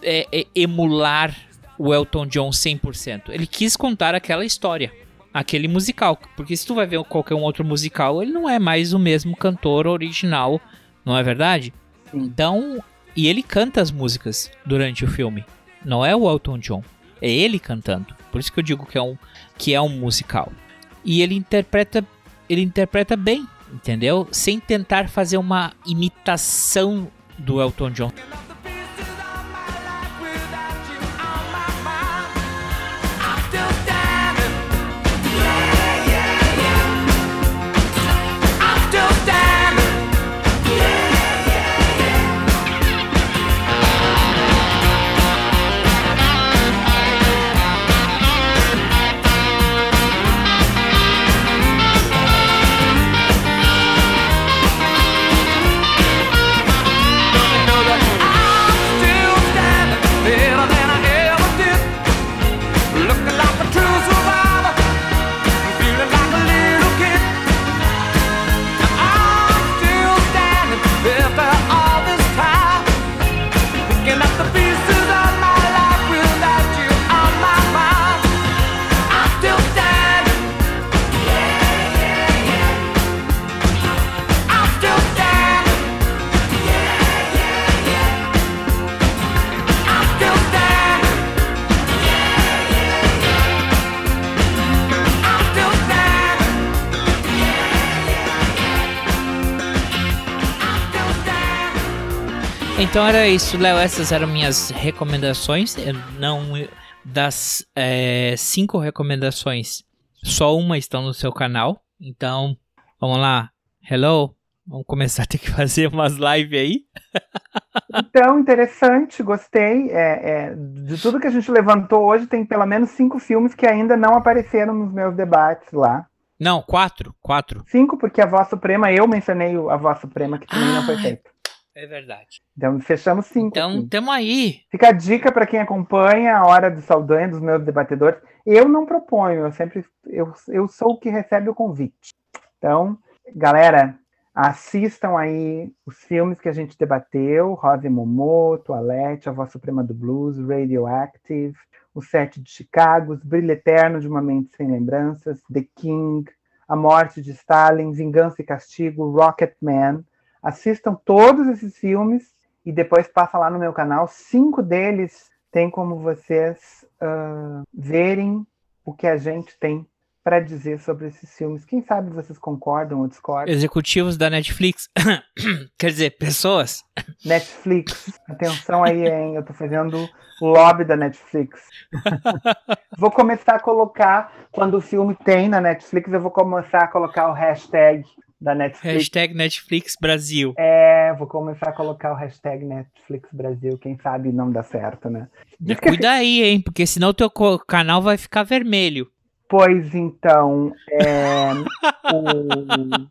é, é, emular o Elton John 100%. Ele quis contar aquela história, aquele musical, porque se tu vai ver qualquer um outro musical, ele não é mais o mesmo cantor original, não é verdade? Então, e ele canta as músicas durante o filme. Não é o Elton John, é ele cantando. Por isso que eu digo que é um que é um musical. E ele interpreta ele interpreta bem, entendeu? Sem tentar fazer uma imitação do Elton John. Então era isso, Léo. Essas eram minhas recomendações. Eu não das é, cinco recomendações, só uma estão no seu canal. Então, vamos lá. Hello. Vamos começar a ter que fazer umas lives aí. Então, interessante, gostei. É, é, de tudo que a gente levantou hoje, tem pelo menos cinco filmes que ainda não apareceram nos meus debates lá. Não, quatro. Quatro. Cinco, porque a Voz Suprema, eu mencionei a Voz Suprema, que também não foi Ah, feita. É verdade. Então, fechamos cinco. Então, tamo aí. Fica a dica para quem acompanha a Hora do Saldanha, dos meus debatedores. Eu não proponho, eu sempre eu, eu sou o que recebe o convite. Então, galera, assistam aí os filmes que a gente debateu: Rosa e Momô, Toalete, A Voz Suprema do Blues, Radioactive, O Sete de Chicago, Os Brilho Eterno de uma Mente Sem Lembranças, The King, A Morte de Stalin, Vingança e Castigo, Rocketman. Assistam todos esses filmes e depois passa lá no meu canal. Cinco deles tem como vocês ah, verem o que a gente tem para dizer sobre esses filmes. Quem sabe vocês concordam ou discordam? Executivos da Netflix. Quer dizer, pessoas. Netflix, atenção aí, hein? Eu tô fazendo o lobby da Netflix. vou começar a colocar, quando o filme tem na Netflix, eu vou começar a colocar o hashtag da Netflix. Hashtag Netflix Brasil. É, vou começar a colocar o hashtag Netflix Brasil, quem sabe não dá certo, né? Que- Cuida aí, hein? Porque senão o teu canal vai ficar vermelho. Pois então, é, o,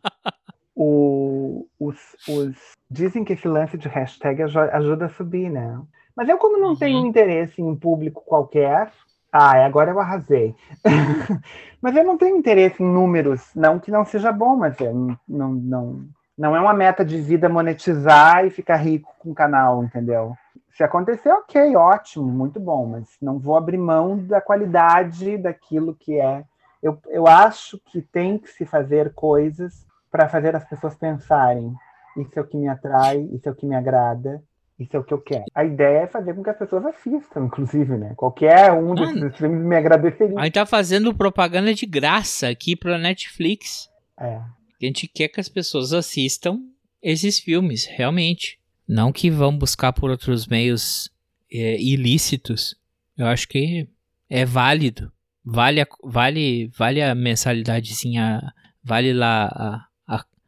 o- os, os- dizem que esse lance de hashtag aju- ajuda a subir, né? Mas eu, como não Uhum. tenho interesse em público qualquer, ah, agora eu arrasei. mas eu não tenho interesse em números, não que não seja bom, mas não, não, não, não é uma meta de vida monetizar e ficar rico com o canal, entendeu? Se acontecer, ok, ótimo, muito bom, mas não vou abrir mão da qualidade daquilo que é. Eu, eu acho que tem que se fazer coisas para fazer as pessoas pensarem. Isso é o que me atrai, isso é o que me agrada, isso é o que eu quero. A ideia é fazer com que as pessoas assistam, inclusive, né? Qualquer um desses filmes me agradeceria. A gente tá fazendo propaganda de graça aqui pra Netflix. É. A gente quer que as pessoas assistam esses filmes, realmente. Não que vão buscar por outros meios é, ilícitos. Eu acho que é válido. Vale a, vale, vale a mensalidadezinha, vale lá a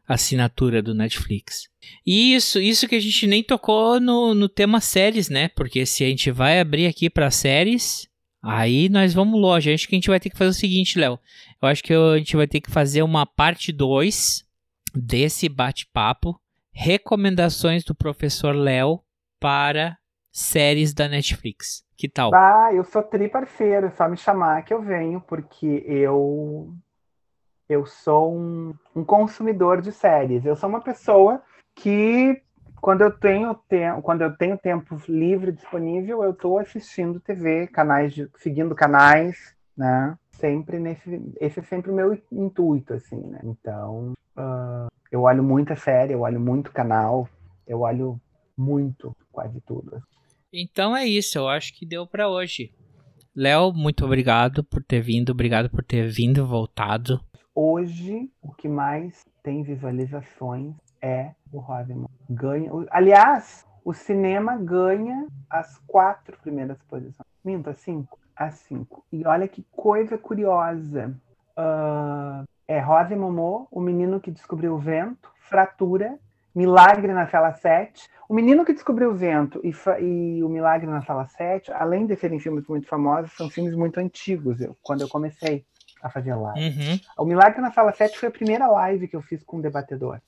assinatura do Netflix. E isso, isso que a gente nem tocou no, no tema séries, né? Porque se a gente vai abrir aqui pra séries, aí nós vamos longe. Acho que a gente vai ter que fazer o seguinte, Léo. Eu acho que a gente vai ter que fazer uma parte 2 desse bate-papo. Recomendações do professor Léo para séries da Netflix. Que tal? Ah, eu sou tri parceiro, é só me chamar que eu venho, porque eu eu sou um, um consumidor de séries. Eu sou uma pessoa que quando eu tenho tempo, quando eu tenho tempo livre disponível, eu estou assistindo TV, canais de, seguindo canais, né? Sempre nesse, esse é sempre o meu intuito, assim, né? Então, ah, eu olho muita série, eu olho muito canal, eu olho muito, quase tudo. Então é isso, eu acho que deu pra hoje. Léo, muito obrigado por ter vindo, obrigado por ter vindo voltado. Hoje, o que mais tem visualizações é o Rosemont. Ganha, aliás, o cinema ganha as quatro primeiras posições. Minto, as cinco? As cinco. E olha que coisa curiosa. Ah, é Rosa Momô, O Menino que Descobriu o Vento, Fratura, Milagre na Sala 7. O Menino que Descobriu o Vento e, e O Milagre na Sala 7, além de serem filmes muito famosos, são filmes muito antigos, eu, quando eu comecei a fazer live. Uhum. O Milagre na Sala 7 foi a primeira live que eu fiz com um debatedor.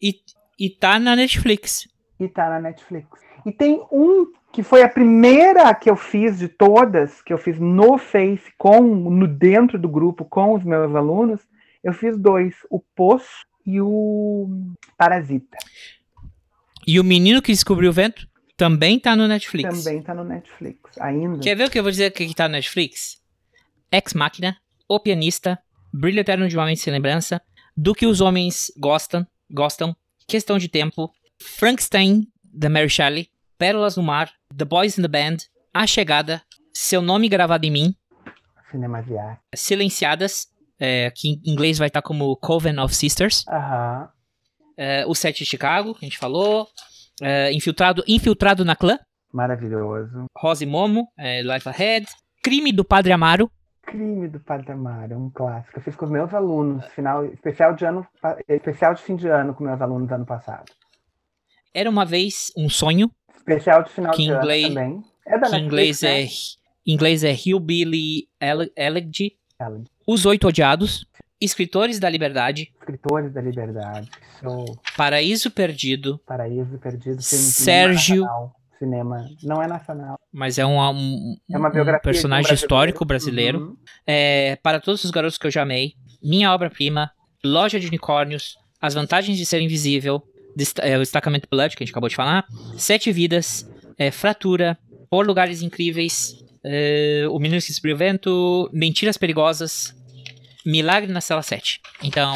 E, e tá na Netflix. E tá na Netflix. E tem um que foi a primeira que eu fiz de todas, que eu fiz no Face, com no dentro do grupo, com os meus alunos. Eu fiz dois, o Poço e o Parasita. E o menino que descobriu o vento também tá no Netflix. Também tá no Netflix. Ainda. Quer ver o que eu vou dizer que que tá no Netflix? Ex Machina, O Pianista, Brilho Eterno de uma Mente Sem Lembrança, Do que os Homens Gostam, gostam Questão de Tempo, Frankenstein, da Mary Shelley, Pérolas no Mar, The Boys in the Band, A Chegada, Seu Nome Gravado em Mim, Cinema asiático. Silenciadas, é, que em inglês vai estar como Coven of Sisters, Aham. é, O Sete de Chicago, que a gente falou, É, infiltrado, infiltrado na clã. Maravilhoso. Rosa e Momo, é, Life Ahead. Crime do Padre Amaro. Crime do Padre Amaro, um clássico. Eu fiz com os meus alunos, final, especial de ano, especial de fim de ano com meus alunos ano passado. Era uma vez um sonho. Especial de final Que de inglês- ano também. É da que em inglês Netflix, é, em inglés é Hillbilly Ele- Elegy. né? Os Oito Odiados. Escritores da Liberdade. Escritores da Liberdade. Show. Paraíso Perdido. Paraíso Perdido. Sérgio- Cinema. Não é nacional. Mas é um, um, É uma um biografia um personagem brasileiro. histórico brasileiro. Uhum. É, para todos os garotos que eu já amei. Minha obra-prima. Loja de Unicórnios. As vantagens de ser invisível. dest- é, o destacamento Blood, que a gente acabou de falar. Sete Vidas. é, Fratura. Por Lugares Incríveis. é, o Menino que Subiu o Vento. Mentiras Perigosas. Milagre na Cela 7. Então,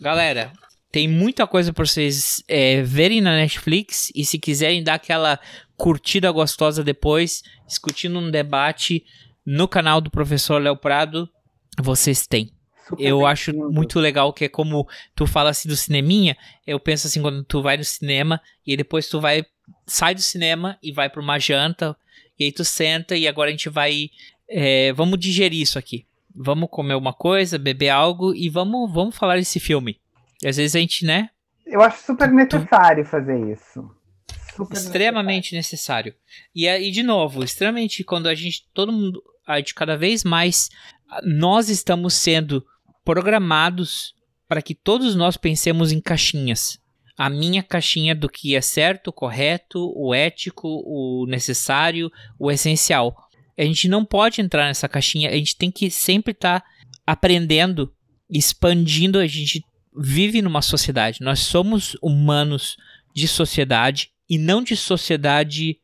galera, tem muita coisa pra vocês é, verem na Netflix. E se quiserem dar aquela curtida gostosa depois, discutindo um debate no canal do professor Léo Prado, vocês têm. Super Eu acho muito legal que é como tu fala assim do cineminha, eu penso assim quando tu vai no cinema e depois tu vai sai do cinema e vai pra uma janta e aí tu senta e agora a gente vai é, vamos digerir isso aqui. Vamos comer uma coisa, beber algo e vamos vamos falar desse filme. E às vezes a gente, né, Eu acho super necessário fazer isso. Super extremamente necessário. E aí, de novo, extremamente quando a gente, todo mundo, a gente cada vez mais, nós estamos sendo programados para que todos nós pensemos em caixinhas. A minha caixinha do que é certo, o correto, o ético, o necessário, o essencial. A gente não pode entrar nessa caixinha, a gente tem que sempre estar aprendendo, expandindo. A gente vive numa sociedade, nós somos humanos de sociedade e não de sociedade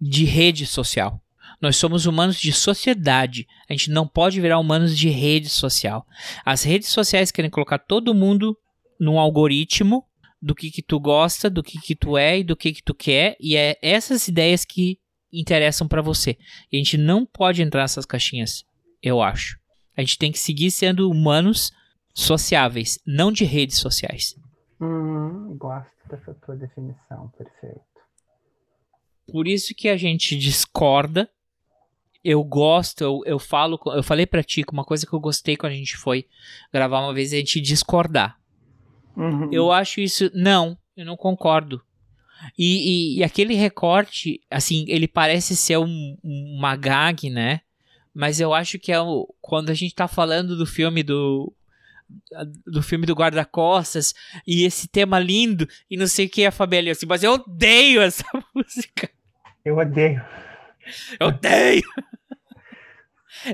de rede social. Nós somos humanos de sociedade. A gente não pode virar humanos de rede social. As redes sociais querem colocar todo mundo num algoritmo do que que tu gosta, do que que tu é e do que que tu quer, e é essas ideias que interessam pra você. E a gente não pode entrar nessas caixinhas, eu acho. A gente tem que seguir sendo humanos sociáveis, não de redes sociais. Uhum, gosto dessa tua definição, perfeito. Por isso que a gente discorda. Eu gosto, eu, eu falo, eu falei pra ti que uma coisa que eu gostei quando a gente foi gravar uma vez é a gente discordar. Uhum. Eu acho isso. Não, eu não concordo. E, e- e aquele recorte, assim, ele parece ser um, uma gag, né? Mas eu acho que é o, quando a gente tá falando do filme do. Do filme do guarda-costas e esse tema lindo e não sei o que a Fabiola assim, mas eu odeio essa música. Eu odeio. Eu odeio!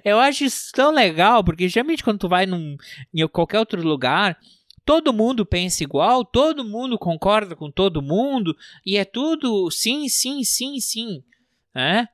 Eu acho isso tão legal, porque geralmente quando tu vai num, em qualquer outro lugar, todo mundo pensa igual, todo mundo concorda com todo mundo, e é tudo sim, sim, sim, sim. né?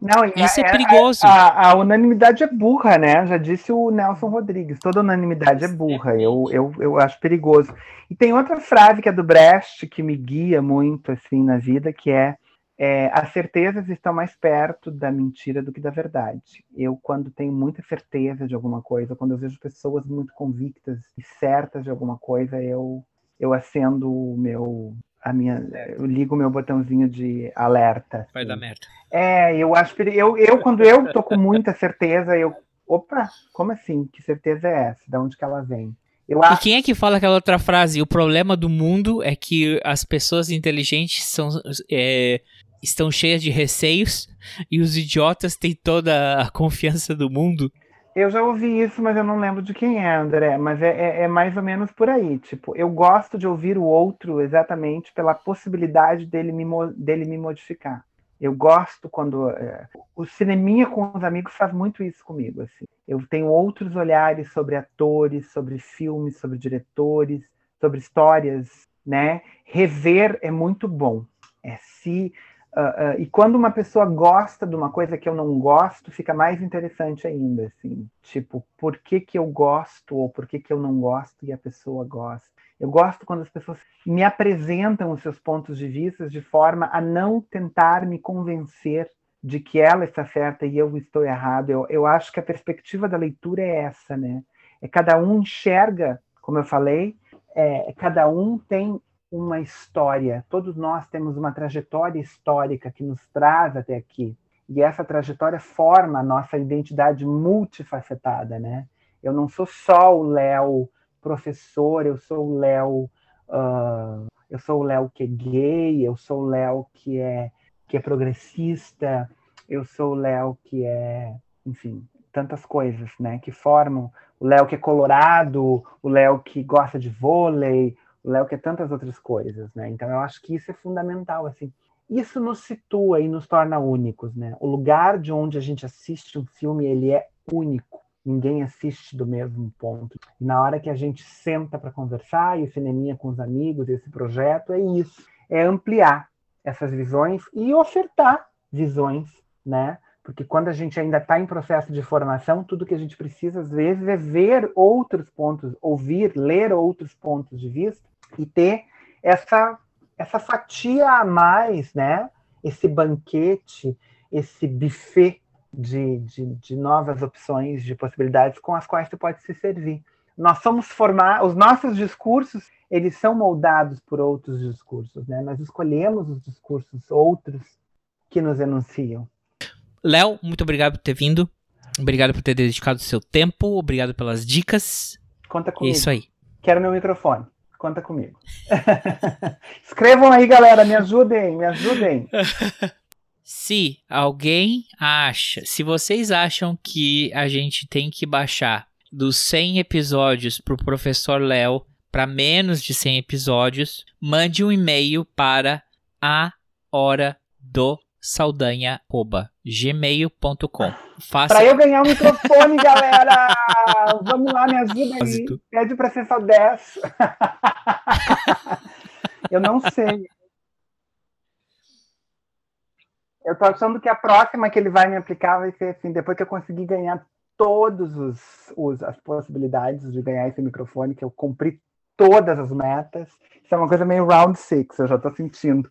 Não, Isso é a- perigoso. A, a unanimidade é burra, né? Já disse o Nelson Rodrigues. Toda unanimidade é burra. Eu, eu, eu acho perigoso. E tem outra frase que é do Brecht que me guia muito assim na vida, que é, é as certezas estão mais perto da mentira do que da verdade. Eu, quando tenho muita certeza de alguma coisa, quando eu vejo pessoas muito convictas e certas de alguma coisa, eu, eu acendo o meu. A minha, eu ligo o meu botãozinho de alerta. Vai assim. dar merda. É, eu acho que eu, eu quando eu tô com muita certeza, eu, opa, como assim? Que certeza é essa? Da onde que ela vem? Eu E acho quem é que fala aquela outra frase? O problema do mundo é que as pessoas inteligentes são, é, estão cheias de receios e os idiotas têm toda a confiança do mundo. Eu já ouvi isso, mas eu não lembro de quem é, André. Mas é, é, é mais ou menos por aí. Tipo, eu gosto de ouvir o outro exatamente pela possibilidade dele me, dele me modificar. Eu gosto quando é, o cineminha com os amigos faz muito isso comigo. Assim. Eu tenho outros olhares sobre atores, sobre filmes, sobre diretores, sobre histórias, né? Rever é muito bom. É se ah, e quando uma pessoa gosta de uma coisa que eu não gosto, fica mais interessante ainda, assim. Tipo, por que que eu gosto ou por que que eu não gosto e a pessoa gosta? Eu gosto quando as pessoas me apresentam os seus pontos de vista de forma a não tentar me convencer de que ela está certa e eu estou errado. Eu, eu acho que a perspectiva da leitura é essa, né? É cada um enxerga, como eu falei, é, cada um tem uma história. Todos nós temos uma trajetória histórica que nos traz até aqui. E essa trajetória forma a nossa identidade multifacetada, né? Eu não sou só o Léo professor, eu sou o Léo, uh, eu sou o Léo que é gay, eu sou o Léo que é que é progressista, eu sou o Léo que é, enfim, tantas coisas, né? Que formam o Léo que é colorado, o Léo que gosta de vôlei, o Léo que é tantas outras coisas, né? Então eu acho que isso é fundamental, assim. Isso nos situa e nos torna únicos, né? O lugar de onde a gente assiste um filme, ele é único. Ninguém assiste do mesmo ponto. E na hora que a gente senta para conversar, e o cineminha com os amigos, esse projeto, é isso. É ampliar essas visões e ofertar visões, né? Porque quando a gente ainda está em processo de formação, tudo que a gente precisa, às vezes, é ver outros pontos, ouvir, ler outros pontos de vista e ter essa, essa fatia a mais, né? Esse banquete, esse buffet de, de, de novas opções, de possibilidades com as quais tu pode se servir. Nós somos formar, os nossos discursos, eles são moldados por outros discursos, né? Nós escolhemos os discursos outros que nos enunciam. Léo, muito obrigado por ter vindo. Obrigado por ter dedicado seu tempo. Obrigado pelas dicas. Conta É comigo. isso aí. Quero meu microfone. Conta comigo. Escrevam aí, galera. Me ajudem, me ajudem. Se alguém acha, se vocês acham que a gente tem que baixar dos 100 episódios pro professor Léo para menos de 100 episódios, mande um e-mail para a hora do saudanha@gmail.com. Faça Para eu ganhar o microfone, galera! Vamos lá, me ajuda aí. tudo. Pede para ser só 10. eu não sei. Eu tô achando que a próxima que ele vai me aplicar vai ser assim, depois que eu conseguir ganhar os- as possibilidades de ganhar esse microfone, que eu cumpri todas as metas. Isso é uma coisa meio round six, eu já tô sentindo.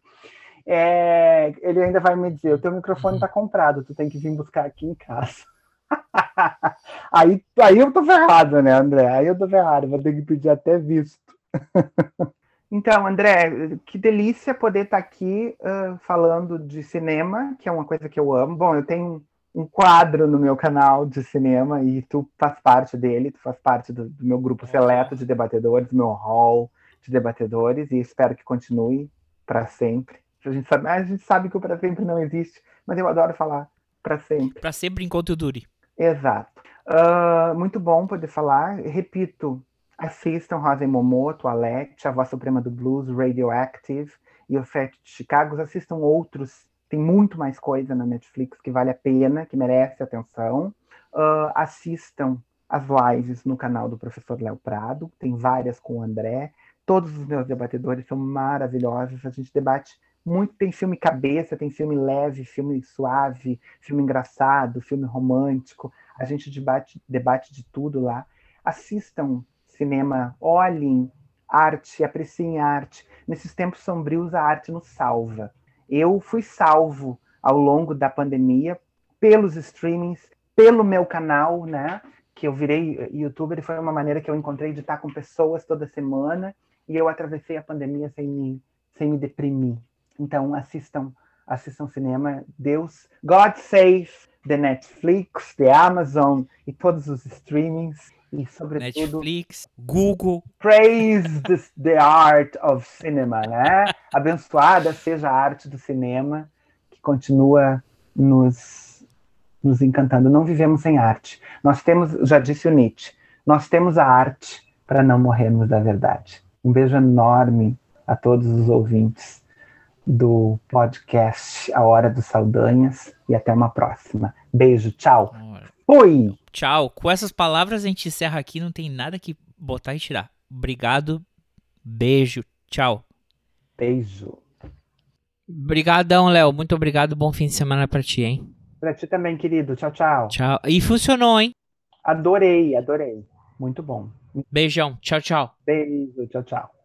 É, ele ainda vai me dizer, o teu microfone tá comprado, tu tem que vir buscar aqui em casa. aí, aí eu tô ferrado, né, André? Aí eu tô ferrado, vou ter que pedir até visto. então, André, que delícia poder estar aqui ah, falando de cinema, que é uma coisa que eu amo. Bom, eu tenho um quadro no meu canal de cinema e tu faz parte dele, tu faz parte do, do meu grupo seleto de debatedores, do meu hall de debatedores, e espero que continue para sempre. A gente, sabe, a gente sabe que o para sempre não existe, mas eu adoro falar para sempre. para sempre enquanto dure. Exato. Ah, muito bom poder falar. Repito, assistam Rosa Momoto, Alete, A Voz Suprema do Blues, Radioactive e O Sete de Chicago. Assistam outros. Tem muito mais coisa na Netflix que vale a pena, que merece atenção. Ah, assistam as lives no canal do professor Léo Prado. Tem várias com o André. Todos os meus debatedores são maravilhosos. A gente debate muito. Tem filme cabeça, tem filme leve, filme suave, filme engraçado, filme romântico. A gente debate, debate de tudo lá. Assistam cinema, olhem arte, apreciem arte. Nesses tempos sombrios, a arte nos salva. Eu fui salvo ao longo da pandemia pelos streamings, pelo meu canal, né? Que eu virei youtuber e foi uma maneira que eu encontrei de estar com pessoas toda semana e eu atravessei a pandemia sem me, sem me deprimir. Então assistam, assistam cinema. Deus, God save the Netflix, the Amazon e todos os streamings e sobretudo Netflix, Google, praise the, the art of cinema, né? Abençoada seja a arte do cinema que continua nos, nos encantando. Não vivemos sem arte. Nós temos, já disse o Nietzsche, nós temos a arte para não morrermos da verdade. Um beijo enorme a todos os ouvintes do podcast A Hora dos Saldanhas e até uma próxima. Beijo, tchau. Fui! Tchau. Com essas palavras a gente encerra aqui, não tem nada que botar e tirar. Obrigado. Beijo. Tchau. Beijo. Obrigadão, Léo. Muito obrigado. Bom fim de semana pra ti, hein? Pra ti também, querido. Tchau, tchau. Tchau. E funcionou, hein? Adorei, adorei. Muito bom. Beijão. Tchau, tchau. Beijo, tchau, tchau.